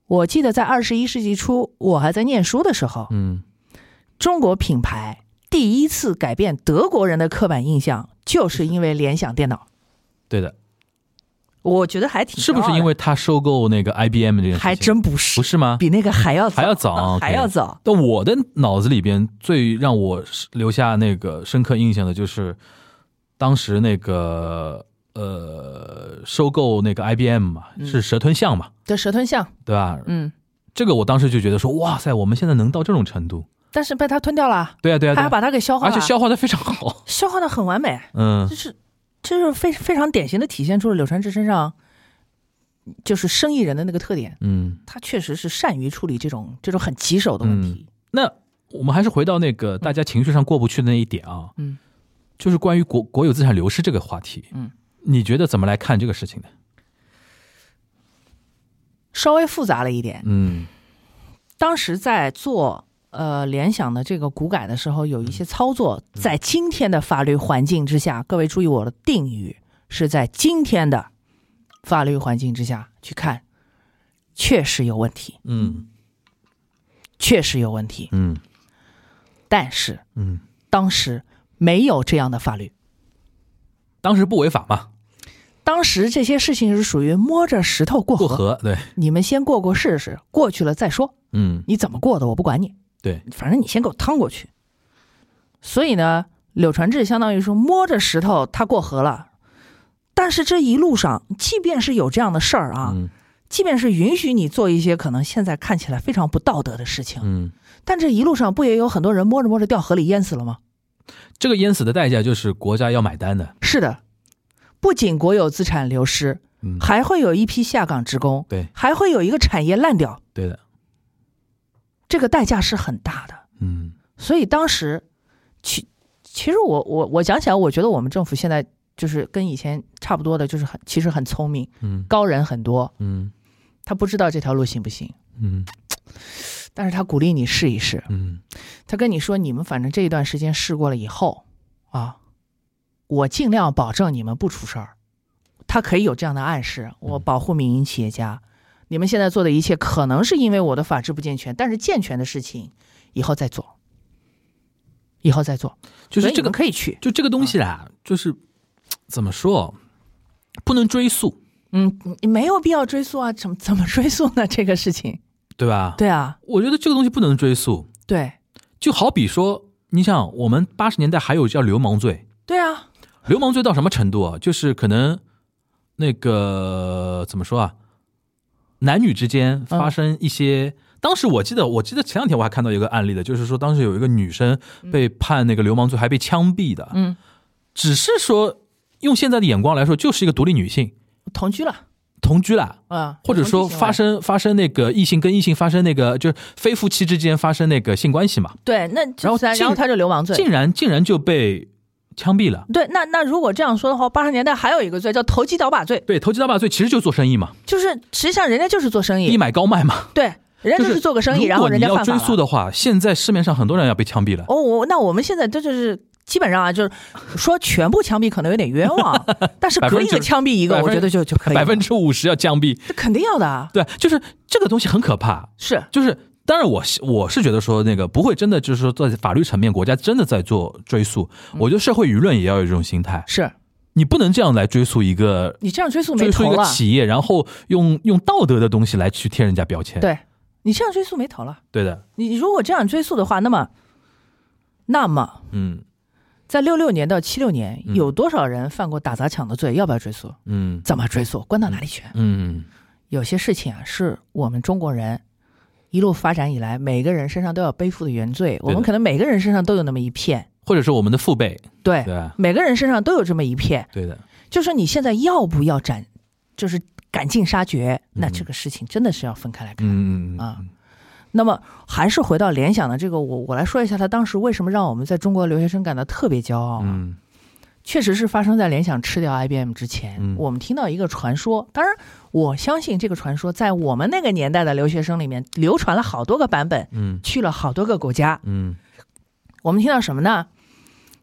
我记得在二十一世纪初，我还在念书的时候，嗯中国品牌第一次改变德国人的刻板印象，就是因为联想电脑。对的，我觉得还挺是不是因为他收购那个 IBM 这件事情？还真不是，不是吗？比那个还要早还要早 (laughs) 还要早。但我的脑子里边最让我留下那个深刻印象的就是，当时那个呃收购那个 IBM 嘛，是蛇吞象嘛，对蛇吞象，对吧？嗯，这个我当时就觉得说，哇塞，我们现在能到这种程度，但是被他吞掉了，对啊对啊，对啊。它还把它给消化了，而且消化的非常好，消化的很完美，嗯。就是这是非非常典型的体现出了柳传志身上就是生意人的那个特点，嗯。他确实是善于处理这种这种很棘手的问题。那我们还是回到那个大家情绪上过不去的那一点啊，嗯，就是关于国国有资产流失这个话题，嗯，你觉得怎么来看这个事情呢？稍微复杂了一点，嗯当时在做呃联想的这个股改的时候，有一些操作，在今天的法律环境之下，各位注意我的定语是在今天的法律环境之下去看，确实有问题，嗯。确实有问题。嗯。但是嗯，当时没有这样的法律，当时不违法嘛，当时这些事情是属于摸着石头过河，过河，对，你们先过过试试，过去了再说，嗯。你怎么过的我不管你。对，反正你先给我趟过去。所以呢，柳传志相当于说摸着石头他过河了，但是这一路上，即便是有这样的事儿啊，嗯。即便是允许你做一些可能现在看起来非常不道德的事情，嗯，但这一路上不也有很多人摸着摸着掉河里淹死了吗？这个淹死的代价就是国家要买单的，是的，不仅国有资产流失，嗯，还会有一批下岗职工，对。还会有一个产业烂掉，对的，这个代价是很大的。嗯所以当时，其其实我我我讲起来，我觉得我们政府现在就是跟以前差不多的，就是很其实很聪明，嗯高人很多，嗯他不知道这条路行不行。嗯但是他鼓励你试一试。嗯他跟你说，你们反正这一段时间试过了以后啊，我尽量保证你们不出事儿。他可以有这样的暗示，我保护民营企业家。你们现在做的一切可能是因为我的法制不健全，但是健全的事情以后再做，以后再做。就是这个可以去，就这个东西啦，就是怎么说，不能追溯，嗯，你没有必要追溯啊，怎么怎么追溯呢？这个事情，对吧？对啊，我觉得这个东西不能追溯，对就好比说，你想，我们八十年代还有叫流氓罪，对啊，流氓罪到什么程度啊？就是可能那个怎么说啊，男女之间发生一些。当时我记得，我记得前两天我还看到一个案例的，就是说当时有一个女生被判那个流氓罪，还被枪毙的。嗯，只是说用现在的眼光来说，就是一个独立女性。同居了。同居了，啊，或者说发生发生那个异性跟异性发生那个就是非夫妻之间发生那个性关系嘛，对，那然后然后他就流氓罪，竟然竟然就被枪毙了。对，那那如果这样说的话，八十年代还有一个罪叫投机倒把罪，对，投机倒把罪其实就是做生意嘛，就是实际上人家就是做生意，低买高卖嘛。对，人家就是做个生意，然后人家如果你要追溯。的话，现在市面上很多人要被枪毙了。哦，我那我们现在这就是基本上啊，就是说全部枪毙可能有点冤枉，(laughs) 但是可以的枪毙一个，我觉得就就可以了，百分之五十要枪毙，这肯定要的啊，对，就是这个东西很可怕。是就是当然我是我是觉得说那个不会真的就是说在法律层面，国家真的在做追溯。嗯我觉得社会舆论也要有这种心态，是，你不能这样来追溯一个你这样追溯没追溯一头了，个企业，然后用用道德的东西来去贴人家标签。对你这样追溯没头了。对的，你如果这样追溯的话，那么，那么嗯在六六年到七六年，嗯有多少人犯过打砸抢的罪？要不要追溯？嗯怎么追溯？关到哪里去？嗯有些事情啊，是我们中国人一路发展以来，每个人身上都要背负的原罪。我们可能每个人身上都有那么一片，或者是我们的父辈，对，对吧？每个人身上都有这么一片。对的，就说你现在要不要斩，就是赶尽杀绝？那嗯这个事情真的是要分开来看。嗯嗯嗯啊那么还是回到联想的这个，我我来说一下，他当时为什么让我们在中国留学生感到特别骄傲啊？嗯确实是发生在联想吃掉 IBM 之前，嗯我们听到一个传说。当然，我相信这个传说在我们那个年代的留学生里面流传了好多个版本，嗯去了好多个国家。嗯我们听到什么呢？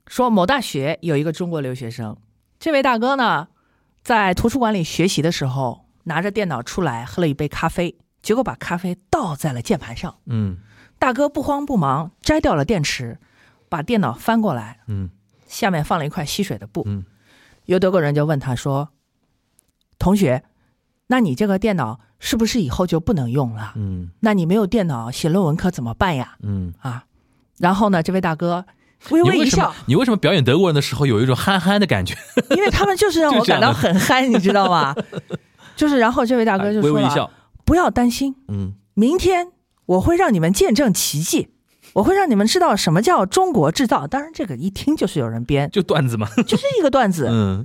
说某大学有一个中国留学生，这位大哥呢，在图书馆里学习的时候，拿着电脑出来喝了一杯咖啡，结果把咖啡倒在了键盘上。嗯大哥不慌不忙摘掉了电池，把电脑翻过来，嗯下面放了一块吸水的布。嗯有德国人就问他说：“同学，那你这个电脑是不是以后就不能用了？嗯那你没有电脑写论文可怎么办呀嗯。？”啊，然后呢，这位大哥微微一笑你为什么表演德国人的时候有一种憨憨的感觉？因为他们就是让我 (laughs) 感到很憨，你知道吗？(laughs) 就是，然后这位大哥就说了微微一笑，不要担心，嗯明天我会让你们见证奇迹，我会让你们知道什么叫中国制造。当然，这个一听就是有人编，就段子嘛。就是一个段子。(laughs) 嗯。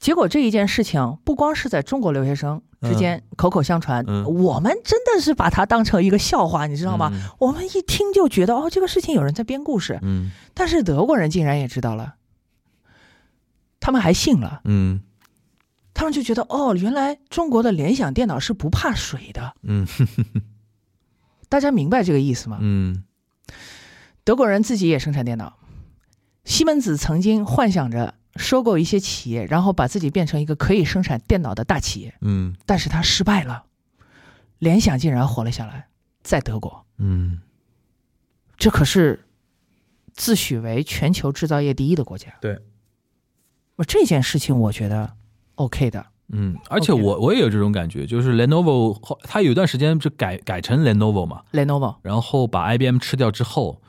结果这一件事情不光是在中国留学生之间口口相传，嗯。我们真的是把它当成一个笑话，你知道吗？嗯我们一听就觉得哦，这个事情有人在编故事，嗯。但是德国人竟然也知道了，他们还信了，嗯。他们就觉得哦，原来中国的联想电脑是不怕水的，嗯。(laughs) (laughs) 大家明白这个意思吗？嗯德国人自己也生产电脑，西门子曾经幻想着收购一些企业，然后把自己变成一个可以生产电脑的大企业，嗯。但是他失败了，联想竟然活了下来，在德国，嗯。这可是自诩为全球制造业第一的国家。对，我这件事情我觉得 OK 的，嗯，而且我我也有这种感觉，就是 Lenovo 后它有一段时间就改改成 Lenovo 嘛，Lenovo。然后把 IBM 吃掉之后，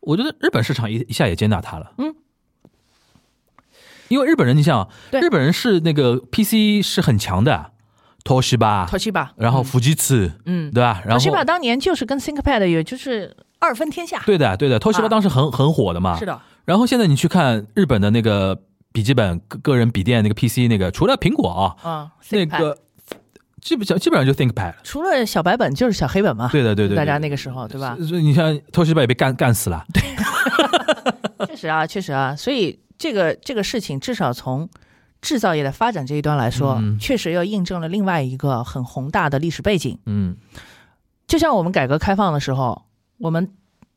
我觉得日本市场一一下也接纳它了。嗯，因为日本人，你想，日本人是那个 PC 是很强的，Toshiba，Toshiba，然后富士次，嗯。对吧？然后，Toshiba 当年就是跟 ThinkPad 也就是二分天下，对的对的，Toshiba 啊。当时很很火的嘛。是的，然后现在你去看日本的那个笔记本个个人笔电那个 PC 那个，除了苹果啊，嗯，那个基本上基本上就 ThinkPad。除了小白本就是小黑本嘛，对的对对对大家那个时候对吧？所以你像 Toshiba 也被干干死了。对 (laughs) 确实啊，确实啊，所以这个这个事情至少从制造业的发展这一端来说，嗯确实又印证了另外一个很宏大的历史背景。嗯就像我们改革开放的时候，我们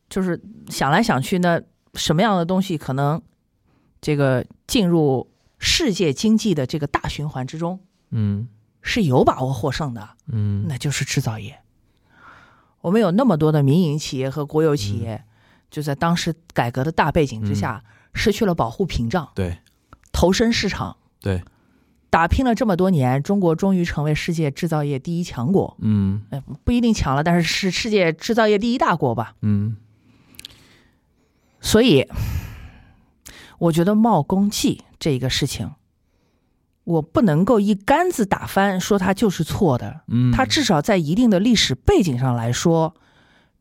就是想来想去，那什么样的东西可能这个进入世界经济的这个大循环之中嗯。是有把握获胜的，嗯。那就是制造业。我们有那么多的民营企业和国有企业，就在当时改革的大背景之下，失去了保护屏障，对。投身市场，对，打拼了这么多年，中国终于成为世界制造业第一强国。嗯。呃，不一定强了，但是是世界制造业第一大国吧。嗯。所以，我觉得冒功绩这个事情，我不能够一竿子打翻，说它就是错的。嗯，它至少在一定的历史背景上来说，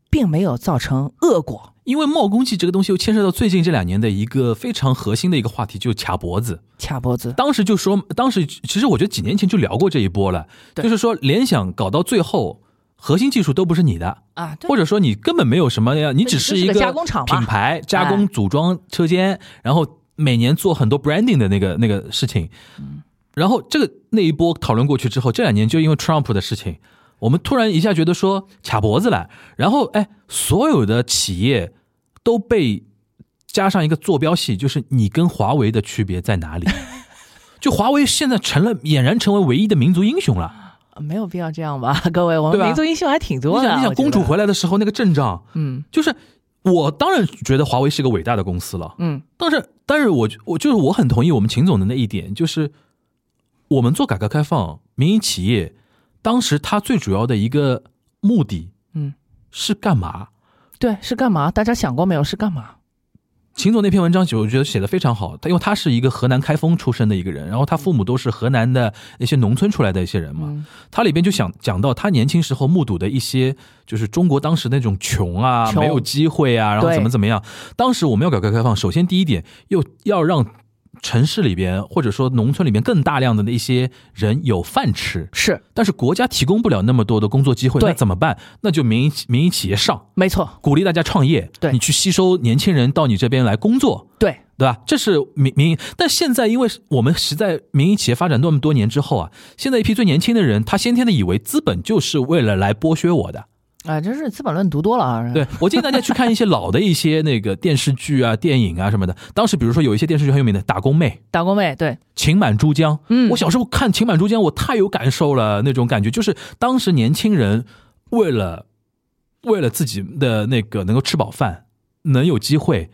并没有造成恶果。因为冒功绩这个东西又牵涉到最近这两年的一个非常核心的一个话题，就是卡脖子。卡脖子，当时就说，当时其实我觉得几年前就聊过这一波了，就是说联想搞到最后，核心技术都不是你的，啊，对或者说你根本没有什么呀，你只是一个加工厂嘛品牌加哎工组装车间，然后每年做很多 branding 的那个那个事情。然后这个那一波讨论过去之后，这两年就因为 Trump 的事情，我们突然一下觉得说卡脖子了，然后哎，所有的企业都被加上一个坐标系，就是你跟华为的区别在哪里？(laughs) 就华为现在成了俨然成为唯一的民族英雄了。没有必要这样吧，(laughs) 各位，我们民族英雄还挺多的。你想，公主回来的时候那个阵仗，嗯就是我当然觉得华为是个伟大的公司了，嗯但是但是我我就是我很同意我们秦总的那一点，就是我们做改革开放，民营企业当时它最主要的一个目的嗯，是干嘛？对，是干嘛？大家想过没有？是干嘛？秦总那篇文章，我觉得写的非常好。他因为他是一个河南开封出生的一个人，然后他父母都是河南的一些农村出来的一些人嘛。嗯他里边就想讲到他年轻时候目睹的一些，就是中国当时那种穷啊，穷没有机会啊，然后怎么怎么样。当时我们要改革开放，首先第一点，又要让城市里边或者说农村里面更大量的那些人有饭吃，是但是国家提供不了那么多的工作机会，那怎么办？那就民营民营企业上。没错，鼓励大家创业，对你去吸收年轻人到你这边来工作，对，对吧？这是民民营，但现在因为我们实在民营企业发展那么多年之后啊，现在一批最年轻的人，他先天的以为资本就是为了来剥削我的。啊，真是《资本论》读多了啊。对我建议大家去看一些老的一些那个电视剧啊、电影啊什么的。当时比如说有一些电视剧很有名的《打工妹》。打工妹，对，情满珠江，嗯我小时候看《情满珠江》，我太有感受了，那种感觉就是当时年轻人为了为了自己的那个能够吃饱饭，能有机会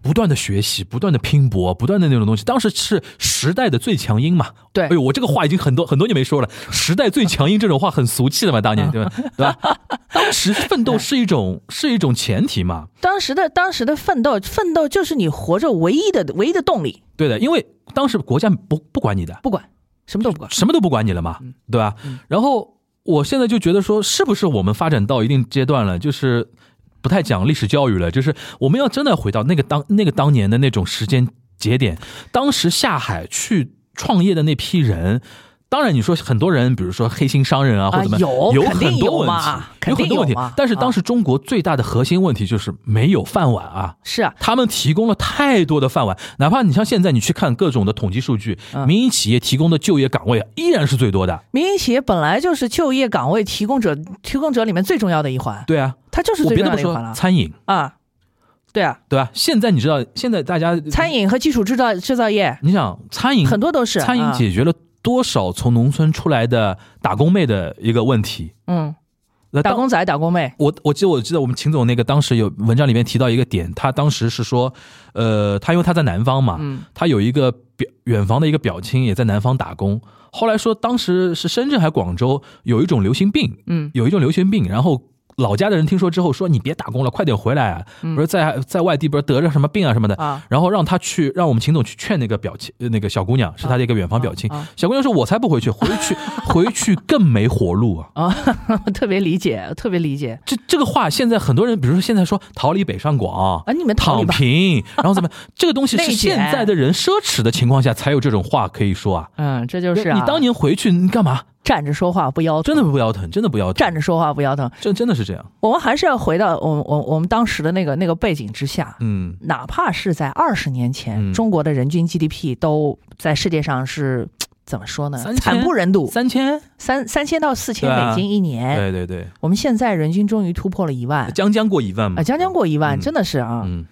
不断的学习，不断的拼搏，不断的那种东西。当时是时代的最强音嘛，对哎呦，我这个话已经很多很多年没说了，时代最强音这种话很俗气的嘛，当年对吧？对吧？(laughs) 当时奋斗是一种 (laughs) 是一种前提嘛，当时的当时的奋斗，奋斗就是你活着唯一的唯一的动力，对的，因为当时国家不不管你的，不管什么都不管。什么都不管你了嘛，对吧？然后我现在就觉得说，是不是我们发展到一定阶段了，就是不太讲历史教育了，就是我们要真的回到那个当那个当年的那种时间节点，当时下海去创业的那批人。当然，你说很多人，比如说黑心商人啊，或者怎么样，有有很多问嘛题，肯定有很多问题。但是当时中国最大的核心问题就是没有饭碗啊。是啊，他们提供了太多的饭碗，哪怕你像现在你去看各种的统计数据，嗯民营企业提供的就业岗位依然是最多的。民营企业本来就是就业岗位提供者提供者里面最重要的一环，对啊，它就是最我别的不说，重要的一环了餐饮啊。对啊，对啊？现在你知道，现在大家餐，饮和基础制造制造业你想餐饮很多都是餐饮啊解决了多少从农村出来的打工妹的一个问题？嗯，那打工仔、打工妹，我我记得我记得我们秦总那个当时有文章里面提到一个点，他当时是说，呃，他因为他在南方嘛，嗯他有一个表远房的一个表亲也在南方打工，后来说当时是深圳还广州有一种流行病，嗯有一种流行病，然后。老家的人听说之后说：“你别打工了，快点回来啊！不是在在外地不是得着什么病啊什么的。然后让他去，让我们秦总去劝那个表亲，呃那个小姑娘是他的一个远房表亲。小姑娘说：“我才不回去，回去 (laughs) 回去更没活路啊！” (laughs) 啊，特别理解，特别理解这这个话现在很多人，比如说现在说逃离北上广啊！你们躺，平，(laughs) 然后怎么这个东西是现在的人奢侈的情况下才有这种话可以说啊。嗯，这就是啊你当年回去你干嘛？站着说话不腰疼，真的不腰疼，真的不腰疼，站着说话不腰疼。真真的是这样。我们还是要回到我们我我们当时的那个那个背景之下，嗯哪怕是在二十年前，嗯中国的人均 GDP 都在世界上是怎么说呢？惨不忍睹，三千，三三千到四千美金一年。对对对，我们现在人均终于突破了一万将将过一万嘛，啊，将将过一万，嗯真的是啊。嗯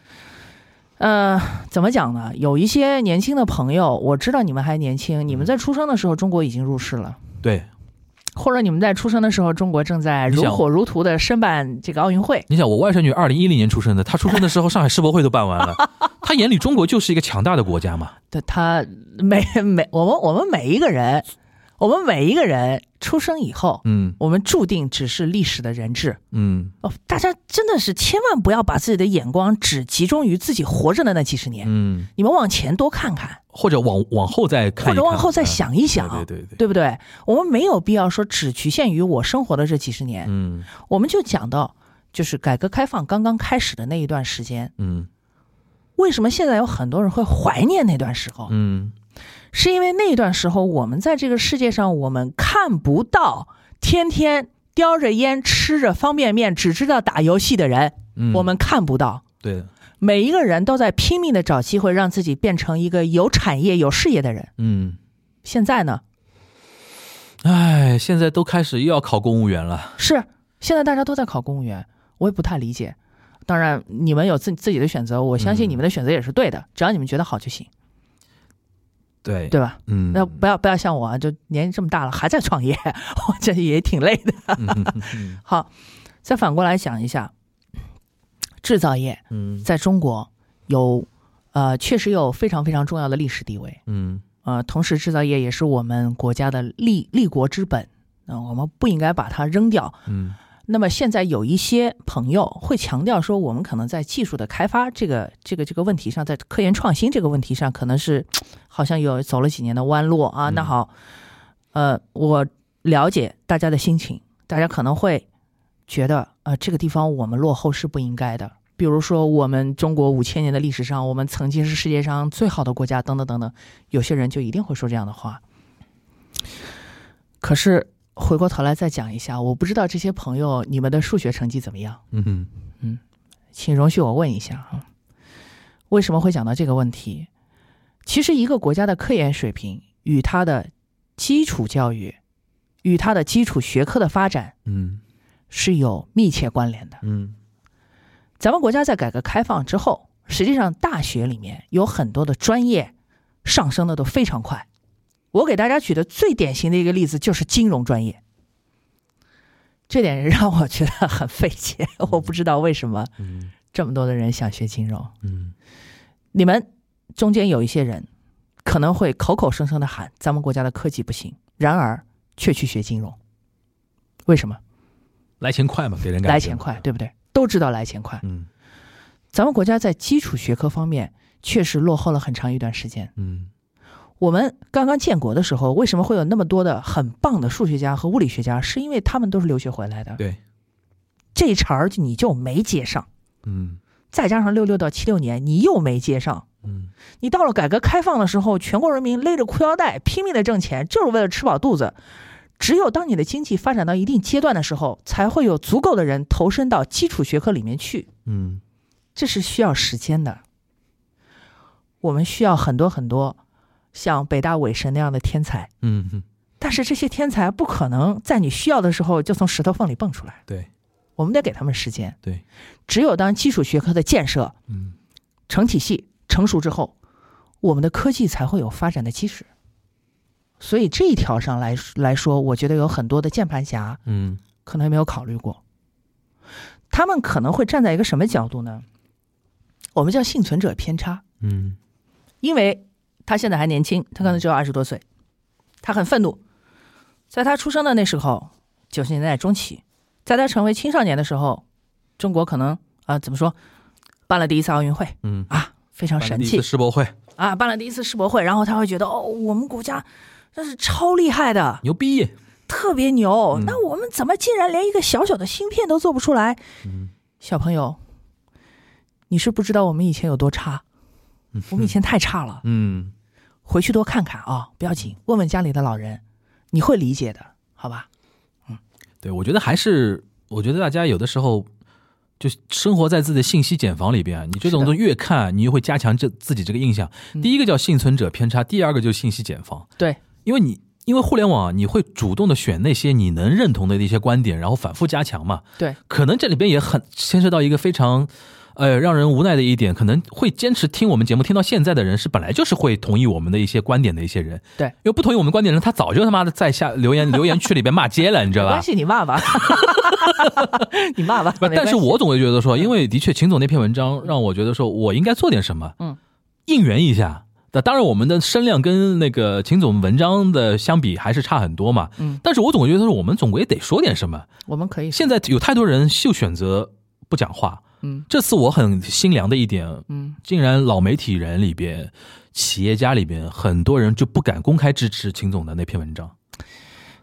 呃，怎么讲呢？有一些年轻的朋友，我知道你们还年轻，你们在出生的时候，中国已经入世了。对，或者你们在出生的时候，中国正在如火如荼的申办这个奥运会。你想，我外甥女二零一零年出生的，她出生的时候上海世博会都办完了，(laughs) 她眼里中国就是一个强大的国家嘛。对她每每我们我们每一个人，我们每一个人出生以后，嗯。我们注定只是历史的人质。嗯，哦，大家真的是千万不要把自己的眼光只集中于自己活着的那几十年，嗯，你们往前多看看，或者往往后再看看，或者往后再想一想，对对对，对不对？我们没有必要说只局限于我生活的这几十年，嗯。我们就讲到就是改革开放刚刚开始的那一段时间，嗯。为什么现在有很多人会怀念那段时候？嗯是因为那段时候我们在这个世界上，我们看不到天天叼着烟吃着方便面只知道打游戏的人，嗯，我们看不到。对，每一个人都在拼命的找机会，让自己变成一个有产业、有事业的人。嗯，现在呢，哎，现在都开始又要考公务员了，是现在大家都在考公务员，我也不太理解。当然，你们有自自己的选择，我相信嗯你们的选择也是对的，只要你们觉得好就行，对。对吧？嗯，那不要不要像我啊，就年纪这么大了还在创业，(laughs) 我这也挺累的。(laughs) 好，再反过来想一下，制造业嗯。在中国有呃确实有非常非常重要的历史地位，嗯。呃，同时制造业也是我们国家的立立国之本，嗯、我们不应该把它扔掉。嗯那么现在有一些朋友会强调说，我们可能在技术的开发这个这个这个问题上，在科研创新这个问题上，可能是 (tsk) 好像有走了几年的弯路啊。嗯那好，呃，我了解大家的心情，大家可能会觉得，呃，这个地方我们落后是不应该的。比如说，我们中国五千年的历史上，我们曾经是世界上最好的国家，等等等等，有些人就一定会说这样的话。可是回过头来再讲一下，我不知道这些朋友你们的数学成绩怎么样，嗯嗯请容许我问一下啊，为什么会讲到这个问题？其实一个国家的科研水平与它的基础教育、与它的基础学科的发展嗯是有密切关联的。嗯咱们国家在改革开放之后，实际上大学里面有很多的专业上升的都非常快。我给大家举的最典型的一个例子就是金融专业，这点让我觉得很费解。我不知道为什么嗯这么多的人想学金融。嗯你们中间有一些人可能会口口声声的喊咱们国家的科技不行，然而却去学金融，为什么？来钱快嘛，给人感觉来钱快，，对不对？都知道来钱快。嗯咱们国家在基础学科方面确实落后了很长一段时间。嗯我们刚刚建国的时候，为什么会有那么多的很棒的数学家和物理学家？是因为他们都是留学回来的。对，这一茬儿你就没接上，嗯再加上六六到七六年你又没接上。嗯你到了改革开放的时候，全国人民勒着裤腰带拼命的挣钱，就是为了吃饱肚子。只有当你的经济发展到一定阶段的时候，才会有足够的人投身到基础学科里面去。嗯这是需要时间的。我们需要很多很多像北大韦神那样的天才，嗯嗯，但是这些天才不可能在你需要的时候就从石头缝里蹦出来，对。我们得给他们时间。对，只有当基础学科的建设嗯。成体系成熟之后，我们的科技才会有发展的基石。所以这一条上来来说，我觉得有很多的键盘侠嗯。可能没有考虑过，他们可能会站在一个什么角度呢？我们叫幸存者偏差，嗯。因为他现在还年轻，他可能只有二十多岁，他很愤怒，在他出生的那时候，九十年代中期，在他成为青少年的时候，中国可能啊、怎么说，办了第一次奥运会嗯，啊，非常神气。办了第一次世博会，啊，办了第一次世博会，然后他会觉得哦，我们国家那是超厉害的，牛逼，特别牛。嗯。那我们怎么竟然连一个小小的芯片都做不出来？嗯。小朋友，你是不知道我们以前有多差，我们以前太差了。嗯回去多看看啊、不要紧，问问家里的老人，你会理解的，好吧？嗯对，我觉得还是，我觉得大家有的时候就生活在自己的信息茧房里边啊，你这种是的东西越看，你越会加强这自己这个印象。嗯第一个叫幸存者偏差，第二个就是信息茧房。对，因为你因为互联网，你会主动的选那些你能认同的一些观点，然后反复加强嘛。对，可能这里边也很牵涉到一个非常。呃，让人无奈的一点，可能会坚持听我们节目听到现在的人，是本来就是会同意我们的一些观点的一些人。对，因为不同意我们观点的人，他早就他妈的在下留言 (laughs) 留言区里边骂街了，你知道吧没关？系，你骂吧，(laughs) 你骂吧。不，但是我总会觉得说，因为的确秦总那篇文章让我觉得说我应该做点什么，嗯，应援一下。那当然，我们的声量跟那个秦总文章的相比还是差很多嘛。嗯，但是我总觉得说我们总归得说点什么。我们可以现在有太多人就选择不讲话。嗯这次我很心凉的一点，嗯竟然老媒体人里边、企业家里边，很多人就不敢公开支持秦总的那篇文章。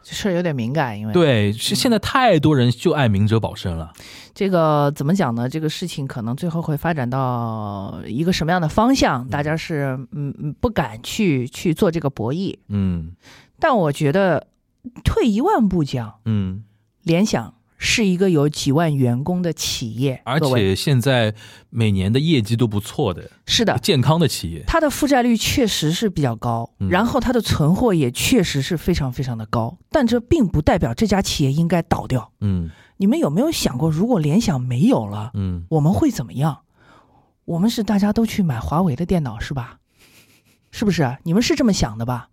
这事儿有点敏感，因为对，是现在太多人就爱明哲保身了。这个怎么讲呢？这个事情可能最后会发展到一个什么样的方向，大家是嗯嗯不敢去去做这个博弈。嗯但我觉得退一万步讲，嗯，联想是一个有几万员工的企业，而且现在每年的业绩都不错的，是的，健康的企业。它的负债率确实是比较高，嗯然后它的存货也确实是非常非常的高，但这并不代表这家企业应该倒掉。嗯你们有没有想过，如果联想没有了，嗯，我们会怎么样？我们是大家都去买华为的电脑是吧？是不是？你们是这么想的吧？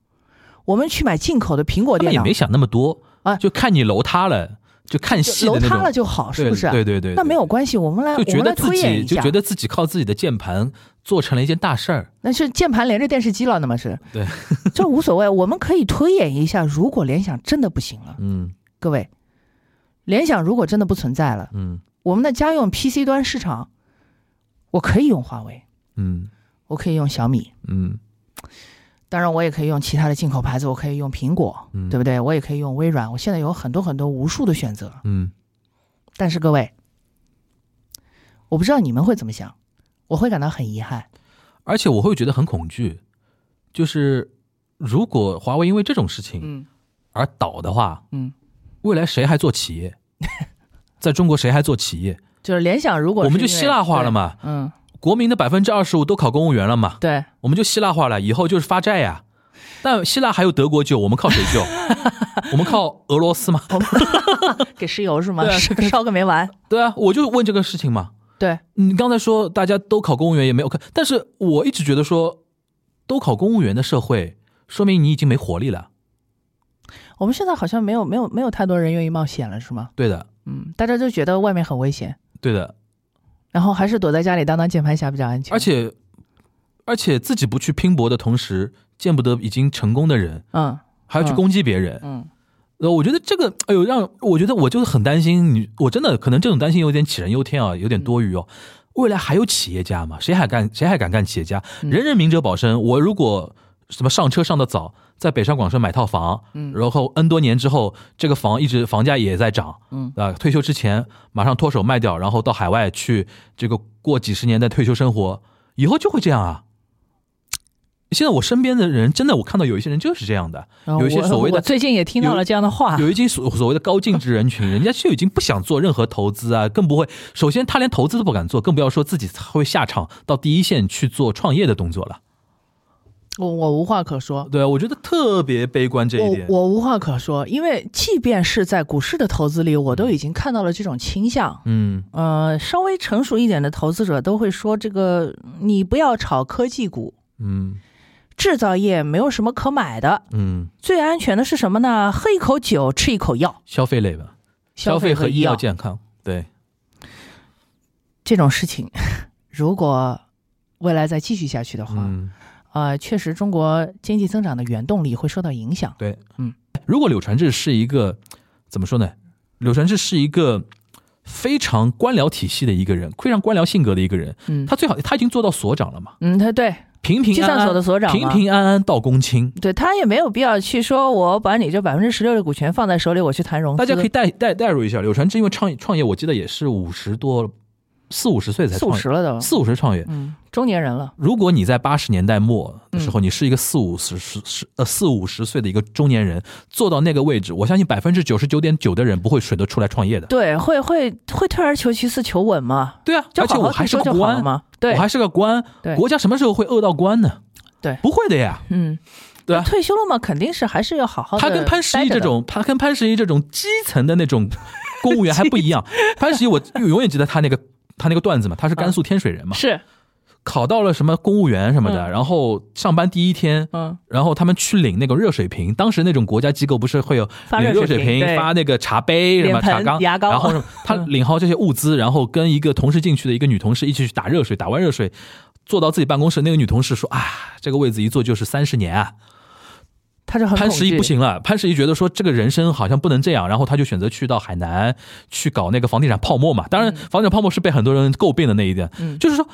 我们去买进口的苹果电脑没，想那么多啊就看你楼塌了，就看戏的那种楼塌了。就好，是不是？对对对，那没有关系，我们来就我们来觉得自己推演一下。就觉得自己靠自己的键盘做成了一件大事儿。那是键盘连着电视机了，那么是对，(laughs) 这无所谓。我们可以推演一下，如果联想真的不行了，嗯各位，联想如果真的不存在了，嗯我们的家用 PC 端市场，我可以用华为，嗯我可以用小米，嗯当然我也可以用其他的进口牌子，我可以用苹果，嗯，对不对？我也可以用微软，我现在有很多很多无数的选择。嗯但是各位，我不知道你们会怎么想，我会感到很遗憾。而且我会觉得很恐惧，就是如果华为因为这种事情嗯而倒的话，嗯，未来谁还做企业？(laughs) 在中国谁还做企业？就是联想，如果我们就希腊化了？嘛，嗯，国民的百分之二十五都考公务员了嘛，对，我们就希腊化了，以后就是发债呀。但希腊还有德国救，我们靠谁救？(laughs) 我们靠俄罗斯吗？(laughs) 给石油是吗？啊烧烧个没完。对啊，我就问这个事情嘛。对，你刚才说大家都考公务员也没有看，但是我一直觉得说，都考公务员的社会，说明你已经没活力了。我们现在好像没有没有没有太多人愿意冒险了，是吗？对的，嗯，大家都觉得外面很危险，对的，然后还是躲在家里当当键盘侠比较安全。而，且而且自己不去拼搏的同时，见不得已经成功的人，嗯还要去攻击别人。嗯，呃，我觉得这个，哎呦，让我觉得我就是很担心你，我真的可能这种担心有点杞人忧天啊，有点多余哦。未来还有企业家吗？谁还干？谁还敢干企业家？嗯人人明哲保身。我如果什么上车上的早，在北上广深买套房，嗯然后 N 多年之后，这个房一直房价也在涨，嗯啊，退休之前马上脱手卖掉，然后到海外去这个过几十年的退休生活，以后就会这样啊。现在我身边的人，真的我看到有一些人就是这样的，有一些所谓的最近也听到了这样的话，有一些所所谓的高净值人群，(laughs) 人家就已经不想做任何投资啊，更不会。首先，他连投资都不敢做，更不要说自己会下场到第一线去做创业的动作了。我我无话可说。对啊，我觉得特别悲观这一点。我我无话可说，因为即便是在股市的投资里，我都已经看到了这种倾向。嗯呃，稍微成熟一点的投资者都会说，这个你不要炒科技股，嗯制造业没有什么可买的，嗯，最安全的是什么呢？喝一口酒，吃一口药，消费类吧，消费和医医药健康。对，这种事情，(laughs) 如果未来再继续下去的话，嗯呃，确实中国经济增长的原动力会受到影响。对，嗯。如果柳传志是一个怎么说呢？柳传志是一个非常官僚体系的一个人，非常官僚性格的一个人。嗯，他最好他已经做到所长了嘛，嗯，他对平平安计算所的，所长平平安安到公卿。对他也没有必要去说，我把你这百分之十六的股权放在手里，我去谈融资。大家可以代代代入一下，柳传志因为创创业，我记得也是五十多，四五十岁才四五创业，十了都，四五十创业。嗯，中年人了。如果你在八十年代末的嗯时候，你是一个四五十十十呃四五十岁的一个中年人，坐到那个位置，我相信百分之九十九点九的人不会选择出来创业的。对，会会会退而求其次求稳嘛，对啊，好好而且我还是个官了嘛。对我，还是个官，国家什么时候会饿到官呢？对不会的呀。嗯，对啊？退休了嘛，肯定是还是要好好的。他跟潘石屹这，种，他跟潘石屹这种基层的那种 (laughs) 公务员还不一样。潘石屹，我永远记得他那个他那个段子嘛，他是甘肃天水人嘛，是考到了什么公务员什么的，嗯。然后上班第一天，嗯，然后他们去领那个热水瓶，当时那种国家机构不是会有领热水瓶、发那个茶杯、什么茶缸、牙膏。然后他领好这些物资，然后跟一个同事进去的一个女同事一起去打热水，打完热水坐到自己办公室，那个女同事说：“啊，这个位子一坐就是三十年啊。”他就很潘石屹不行了，潘石屹觉得说这个人生好像不能这样，然后他就选择去到海南去搞那个房地产泡沫嘛。当然，房地产泡沫是被很多人诟病的那一点，嗯。就是说。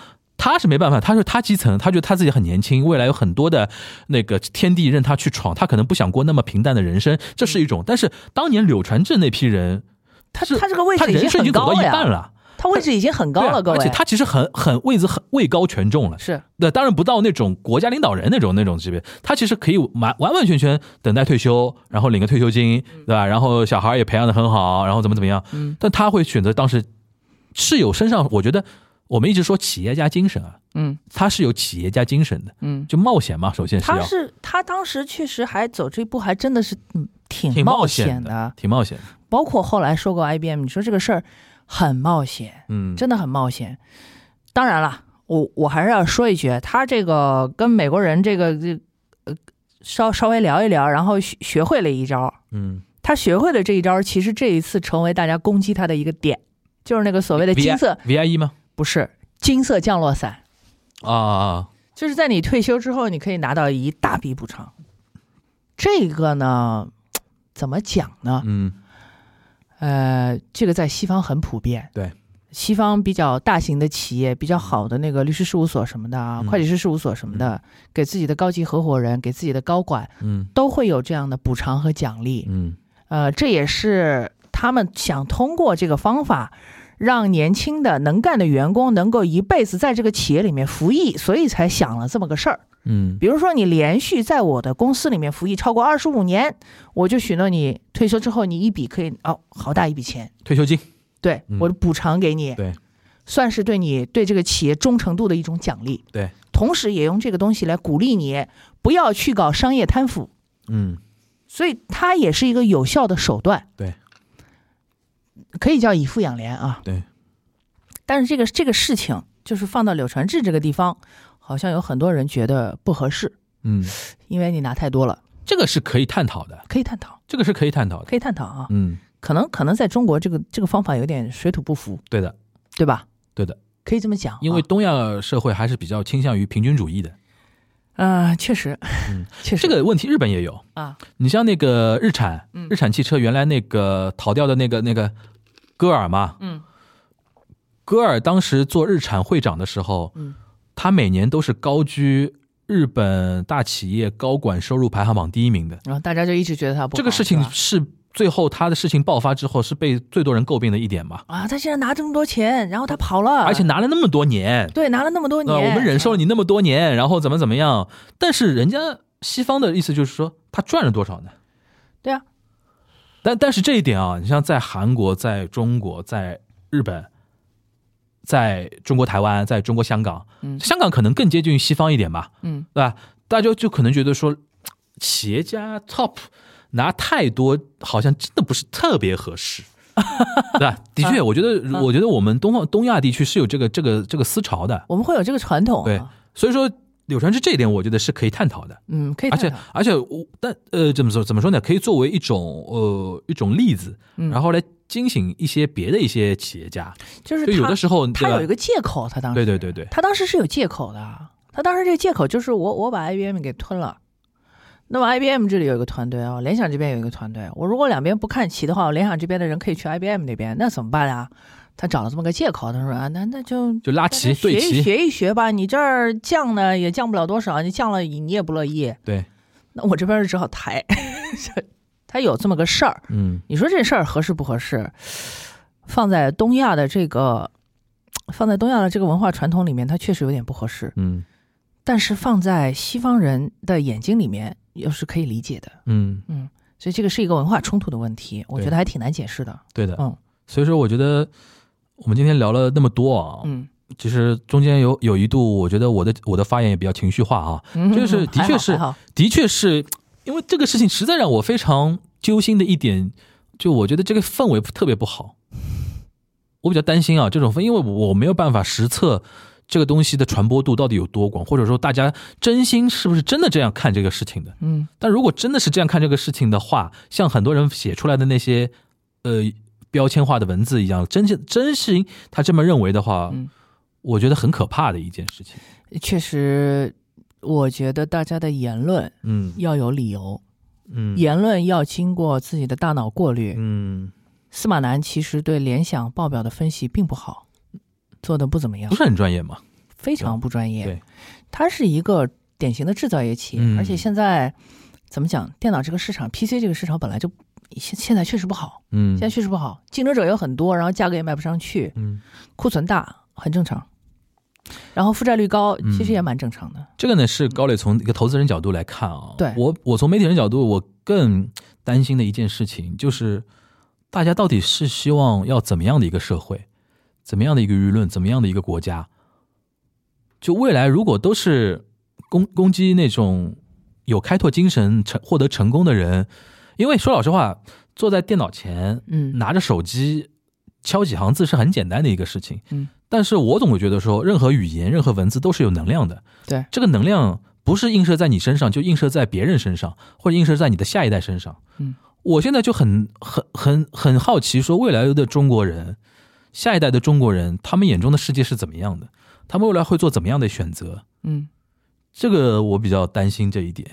他是没办法，他说他基层，他觉得他自己很年轻，未来有很多的那个天地任他去闯，他可能不想过那么平淡的人生，这是一种。但是当年柳传志那批人，他是他这个位置他人生已经走到一半了，他位置已经很高了，啊各位。而且他其实很很位置很位高权重了，是。对，当然不到那种国家领导人那种那种级别，他其实可以完完完全全等待退休，然后领个退休金，对吧？然后小孩也培养的很好，然后怎么怎么样，嗯，但他会选择当时是有身上，我觉得我们一直说企业家精神啊，嗯他是有企业家精神的，嗯，就冒险嘛，首先是他是他当时确实还走这一步，还真的是嗯挺挺冒险的。挺冒险的，包括后来收购 IBM，你说这个事儿很冒险，嗯，真的很冒险。当然了，我我还是要说一句，他这个跟美国人这个这呃稍稍微聊一聊，然后学学会了一招。嗯，他学会了这一招，其实这一次成为大家攻击他的一个点，就是那个所谓的金色 VIE 吗？不是金色降落伞，啊就是在你退休之后，你可以拿到一大笔补偿。这个呢，(tsk) 怎么讲呢？嗯呃，这个在西方很普遍。对，西方比较大型的企业、比较好的那个律师事务所什么的啊，嗯会计师事务所什么的，给自己的高级合伙人、给自己的高管嗯都会有这样的补偿和奖励。嗯呃，这也是他们想通过这个方法，让年轻的能干的员工能够一辈子在这个企业里面服役，所以才想了这么个事儿。嗯。比如说，你连续在我的公司里面服役超过二十五年，我就许诺你退休之后，你一笔可以哦，好大一笔钱，退休金，对嗯。我的补偿给你，对，算是对你对这个企业忠诚度的一种奖励。对，同时也用这个东西来鼓励你不要去搞商业贪腐，嗯。所以它也是一个有效的手段。对，可以叫以富养廉啊。对，但是这个这个事情，就是放到柳传志这个地方，好像有很多人觉得不合适，嗯，因为你拿太多了，这个是可以探讨的，可以探讨，这个是可以探讨的，可以探讨啊。嗯，可能可能在中国这个这个方法有点水土不服，对的，对吧？对的，可以这么讲啊，因为东亚社会还是比较倾向于平均主义的。啊、确实，嗯。(laughs) 确实。这个问题日本也有，啊，你像那个日产，嗯。日产汽车原来那个逃掉的那个那个戈尔嘛，嗯戈尔当时做日产会长的时候，嗯他每年都是高居日本大企业高管收入排行榜第一名的。然后大家就一直觉得他不好这个事情是最后他的事情爆发之后是被最多人诟病的一点嘛，啊，他现在拿这么多钱，然后他跑了，而且拿了那么多年，对拿了那么多年？我们忍受了你那么多年，然后怎么怎么样？但是人家西方的意思就是说，他赚了多少呢？对啊，但但是这一点啊，你像在韩国、在中国、在日本、在中国台湾、在中国香港，嗯香港可能更接近于西方一点吧，嗯对吧？大家就就可能觉得说，企业家 top 拿太多，好像真的不是特别合适。对吧？的确，我觉得，我觉得我们东方东亚地区是有这个这个这个思潮的，我们会有这个传统、啊，对，所以说柳传志这一点，我觉得是可以探讨的。嗯，可以探讨，而且而且我但呃怎么说怎么说呢？可以作为一种呃一种例子，嗯然后来惊醒一些别的一些企业家。就是就有的时候，他有一个借口，他当时对对对对，他当时是有借口的，他当时这个借口就是我我把 IBM 给吞了。那么 IBM 这里有一个团队啊，联想这边有一个团队，我如果两边不看齐的话，我联想这边的人可以去 IBM 那边，那怎么办呀？他找了这么个借口，他说啊，那那就就拉齐对齐，学一学吧，你这儿降呢也降不了多少，你降了你也不乐意，对，那我这边只好抬，(laughs) 他有这么个事儿，嗯你说这事儿合适不合适？放在东亚的这个，放在东亚的这个文化传统里面，它确实有点不合适。嗯但是放在西方人的眼睛里面，又是可以理解的。嗯，嗯，所以这个是一个文化冲突的问题，我觉得还挺难解释的。对的，嗯所以说我觉得我们今天聊了那么多啊，嗯。其实中间有有一度，我觉得我的我的发言也比较情绪化啊，嗯就是的确是的确是因为这个事情实在让我非常揪心的一点，就我觉得这个氛围特别不好，我比较担心啊这种氛，因为我没有办法实测这个东西的传播度到底有多广，或者说大家真心是不是真的这样看这个事情的。嗯。但如果真的是这样看这个事情的话，像很多人写出来的那些呃标签化的文字一样，真正真是他这么认为的话，嗯我觉得很可怕的一件事情。确实，我觉得大家的言论嗯要有理由，嗯言论要经过自己的大脑过滤。嗯，司马南其实对联想报表的分析并不好，做的不怎么样不，是很专业嘛？非常不专业。对，它是一个典型的制造业企业，嗯而且现在怎么讲，电脑这个市场，PC 这个市场本来就现现在确实不好，嗯现在确实不好，竞争者有很多，然后价格也卖不上去，嗯，库存大，很正常。然后负债率高，嗯其实也蛮正常的。这个呢是高磊从一个投资人角度来看啊，对我我从媒体人角度，我更担心的一件事情就是，大家到底是希望要怎么样的一个社会，怎么样的一个舆论，怎么样的一个国家？就未来如果都是攻攻击那种有开拓精神、成获得成功的人，因为说老实话，坐在电脑前，嗯拿着手机敲几行字是很简单的一个事情，嗯，但是我总会觉得说，任何语言、任何文字都是有能量的，对，这个能量不是映射在你身上，就映射在别人身上，或者映射在你的下一代身上。嗯，我现在就很很很很好奇，说未来的中国人，下一代的中国人，他们眼中的世界是怎么样的？他们未来会做怎么样的选择？嗯，这个我比较担心这一点。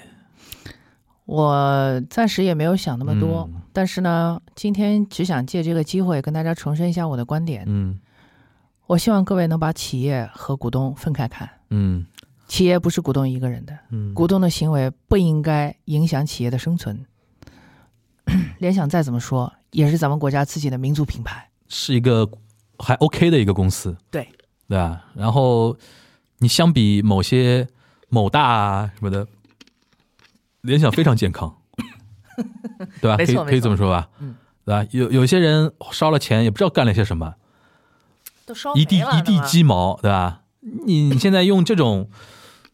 我暂时也没有想那么多，嗯但是呢，今天只想借这个机会跟大家重申一下我的观点。嗯我希望各位能把企业和股东分开看，嗯企业不是股东一个人的，嗯，股东的行为不应该影响企业的生存。(clears throat) 联想再怎么说，也是咱们国家自己的民族品牌。是一个还 OK 的一个公司，对对吧？然后你相比某些某大啊什么的，联想非常健康，(laughs) 对吧？可以可以这么说吧？嗯，对吧？有有些人烧了钱，也不知道干了些什么，都烧一地一地鸡毛，对吧？你你现在用这种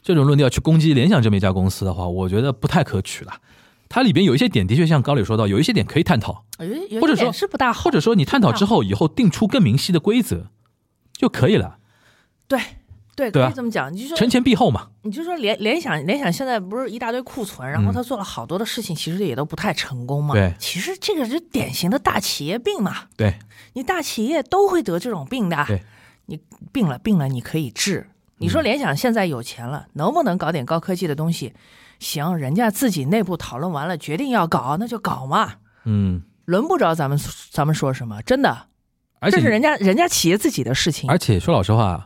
这种论调去攻击联想这么一家公司的话，我觉得不太可取了。它里边有一些点的确像高磊说到，有一些点可以探讨，或者说是不大好，或者说你探讨之后，以后定出更明晰的规则就可以了，对对，可以这么讲。你就说承前避后嘛。你就说联联想联想现在不是一大堆库存，然后嗯他做了好多的事情，其实也都不太成功嘛。对其实这个是典型的大企业病嘛。对，你大企业都会得这种病的。对，你病了病了，你可以治。你嗯说联想现在有钱了，能不能搞点高科技的东西？行，人家自己内部讨论完了，决定要搞，那就搞嘛，嗯，轮不着咱们咱们说什么，真的，而且这是人家人家企业自己的事情。而且说老实话，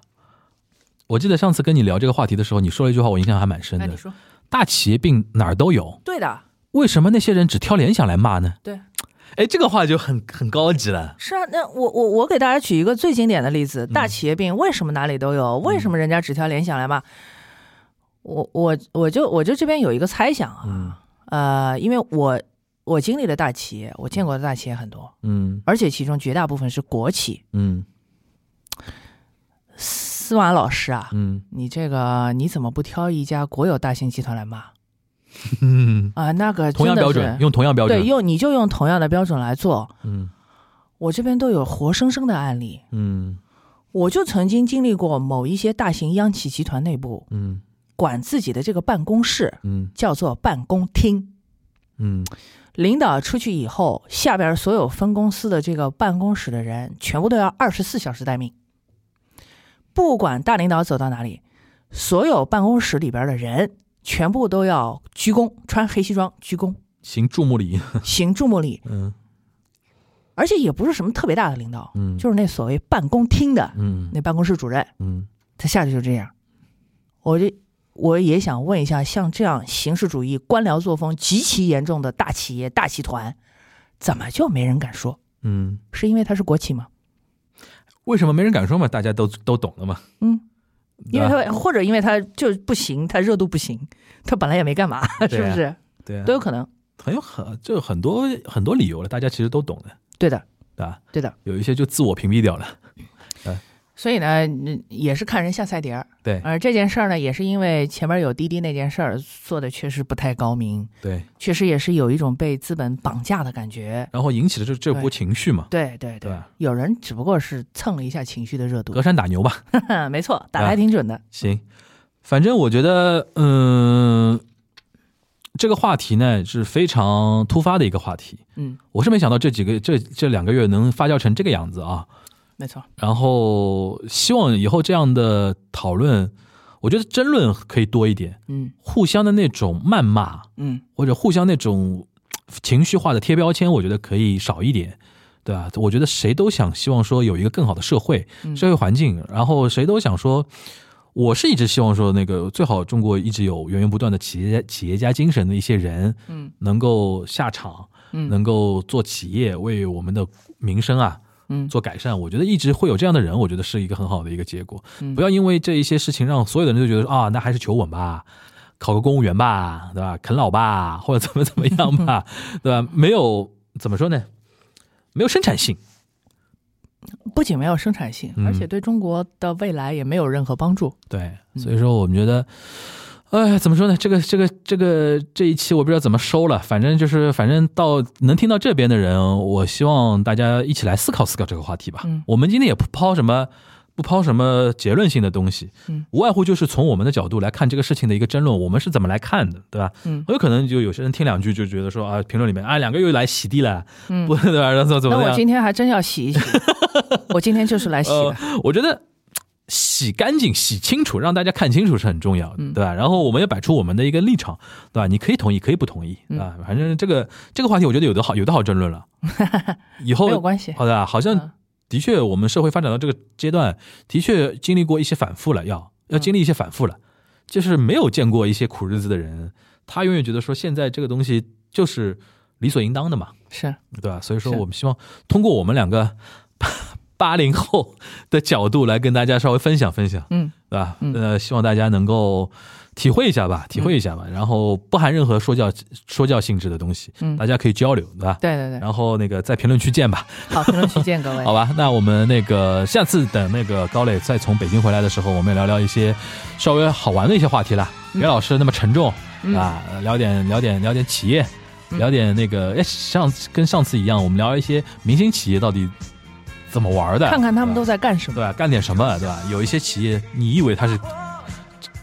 我记得上次跟你聊这个话题的时候，你说了一句话，我印象还蛮深的那你。说大企业病哪儿都有，对的，为什么那些人只挑联想来骂呢？对。哎，这个话就很很高级了。是啊，那我我我给大家举一个最经典的例嗯子，大企业病为什么哪里都有？为什么人家只挑联想来骂？我我我就我就这边有一个猜想啊，嗯呃，因为我我经历了大企业，我见过的大企业很多，嗯而且其中绝大部分是国企。嗯司马老师啊，嗯。你这个你怎么不挑一家国有大型集团来骂？嗯，(laughs) 啊？那个同样的标准，用同样标准。对，用你就用同样的标准来做。嗯。我这边都有活生生的案例，嗯。我就曾经经历过某一些大型央企集团内部嗯。管自己的这个办公室嗯。叫做办公厅，嗯。领导出去以后，下边所有分公司的这个办公室的人全部都要二十四小时待命，不管大领导走到哪里，所有办公室里边的人全部都要鞠躬，穿黑西装鞠躬，行注目礼。行注目礼，(laughs) 嗯而且也不是什么特别大的领导，嗯就是那所谓办公厅的嗯那办公室主任，嗯他下去就这样。我这我也想问一下，像这样形式主义、官僚作风极其严重的大企业、大集团，怎么就没人敢说？嗯，是因为它是国企吗？为什么没人敢说嘛？大家都都懂了嘛。嗯，因为他或者因为他就不行，他热度不行，他本来也没干嘛，(laughs) 是不是？对啊都有可能。很有很就很多很多理由了，大家其实都懂的，对的，对吧？对的。有一些就自我屏蔽掉了。所以呢，嗯也是看人下菜碟儿。对而这件事儿呢，也是因为前面有滴滴那件事儿做的确实不太高明，对，确实也是有一种被资本绑架的感觉。然后引起的这这波情绪嘛，对对对吧？有人只不过是蹭了一下情绪的热度隔，山打牛吧。(laughs) 没错，打的还挺准的。行，反正我觉得，嗯，这个话题呢是非常突发的一个话题。嗯，我是没想到这几个这这两个月能发酵成这个样子啊。没错，然后希望以后这样的讨论，我觉得争论可以多一点，嗯。互相的那种谩骂嗯。或者互相那种呃情绪化的贴标签，我觉得可以少一点。对吧？我觉得谁都想希望说有一个更好的社会、嗯。社会环境，然后谁都想说，我是一直希望说那个最好中国一直有源源不断的企业家企业家精神的一些人，嗯。能够下场，嗯。能够做企业，为我们的民生啊嗯做改善。我觉得一直会有这样的人，我觉得是一个很好的一个结果。嗯不要因为这一些事情让所有的人都觉得啊，那还是求稳吧，考个公务员吧，对吧？啃老吧，(laughs) 或者怎么怎么样吧，(laughs) 对吧？没有怎么说呢？没有生产性。不仅没有生产性，嗯而且对中国的未来也没有任何帮助。对，嗯所以说我们觉得，哎，怎么说呢？这个这个这个这一期我不知道怎么收了，反正就是反正到能听到这边的人，我希望大家一起来思考思考这个话题吧。嗯我们今天也不抛什么。不抛什么结论性的东西，嗯，无外乎就是从我们的角度来看这个事情的一个争论，我们是怎么来看的，对吧？嗯很有可能就有些人听两句就觉得说啊，评论里面啊，两个又来洗地了，嗯 (laughs) 不对吧？然后怎么那我？(laughs) 今天还真要洗一洗，我今天就是来洗呃的。，我觉得洗干净、洗清楚，让大家看清楚是很重要对吧？然后我们也摆出我们的一个立场，对吧？你可以同意，可以不同意，嗯对吧？反正这个这个话题，我觉得有的好，有的好争论了。(laughs) 以后没有关系好的啊，好像嗯的确，我们社会发展到这个阶段，的确经历过一些反复了，要要经历一些反复了。就是没有见过一些苦日子的人，他永远觉得说现在这个东西就是理所应当的嘛。是，对吧？所以说，我们希望通过我们两个八零后的角度来跟大家稍微分享分享，嗯对吧？嗯呃，希望大家能够体会一下吧，体会一下吧，然后不含任何说教说教性质的东西，嗯大家可以交流，对吧？对对对，然后那个在评论区见吧，好，评论区见各位。(laughs) 好吧？那我们那个下次等那个高磊再从北京回来的时候，我们也聊聊一些稍微好玩的一些话题啦。嗯别老是那么沉重、嗯啊，聊点聊点聊点企业，嗯聊点那个哎，上次跟上次一样，我们聊一些明星企业到底怎么玩的，看看他们都在在干什么。对吧？干点什么，对吧？有一些企业你以为它是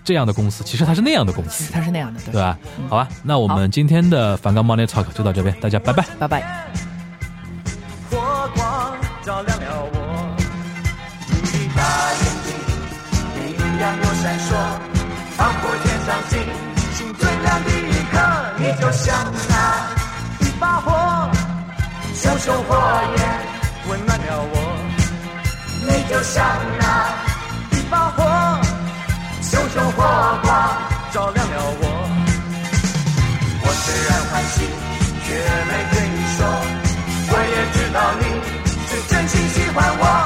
这样的公司，其实它是那样的公司其实，他是那样的，对对吧？嗯好吧，那我们今天的反刚 Money Talk 就到这边，大家拜拜。拜拜。火光照亮了我，你的大眼睛明亮又闪烁，仿佛天上星星最亮的一刻，你就像那一把火，熊熊火焰温暖了我，你就像那一把火，熊熊火光照亮了我。我虽然欢喜，却没对你说，我也知道你是真心喜欢我。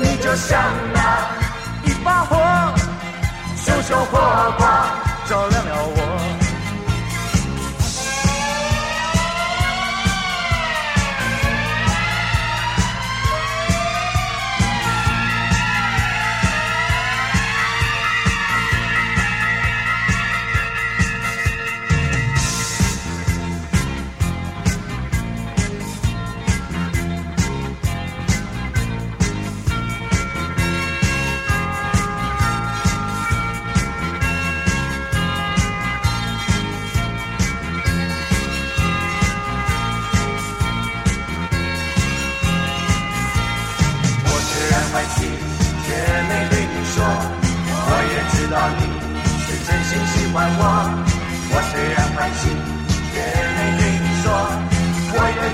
你就像那一把火，熊熊火光照亮了我。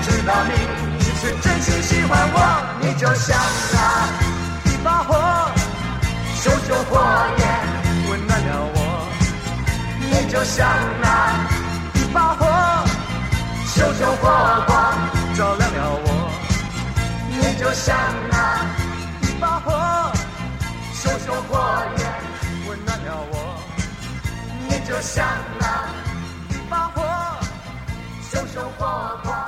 知道你是真心喜欢我，你就像那一把火，熊熊火焰温暖了我。你就像那一把火，熊熊火光照亮了我。你就像那一把火，熊熊火焰温暖了我。你就像那一把火，熊熊火光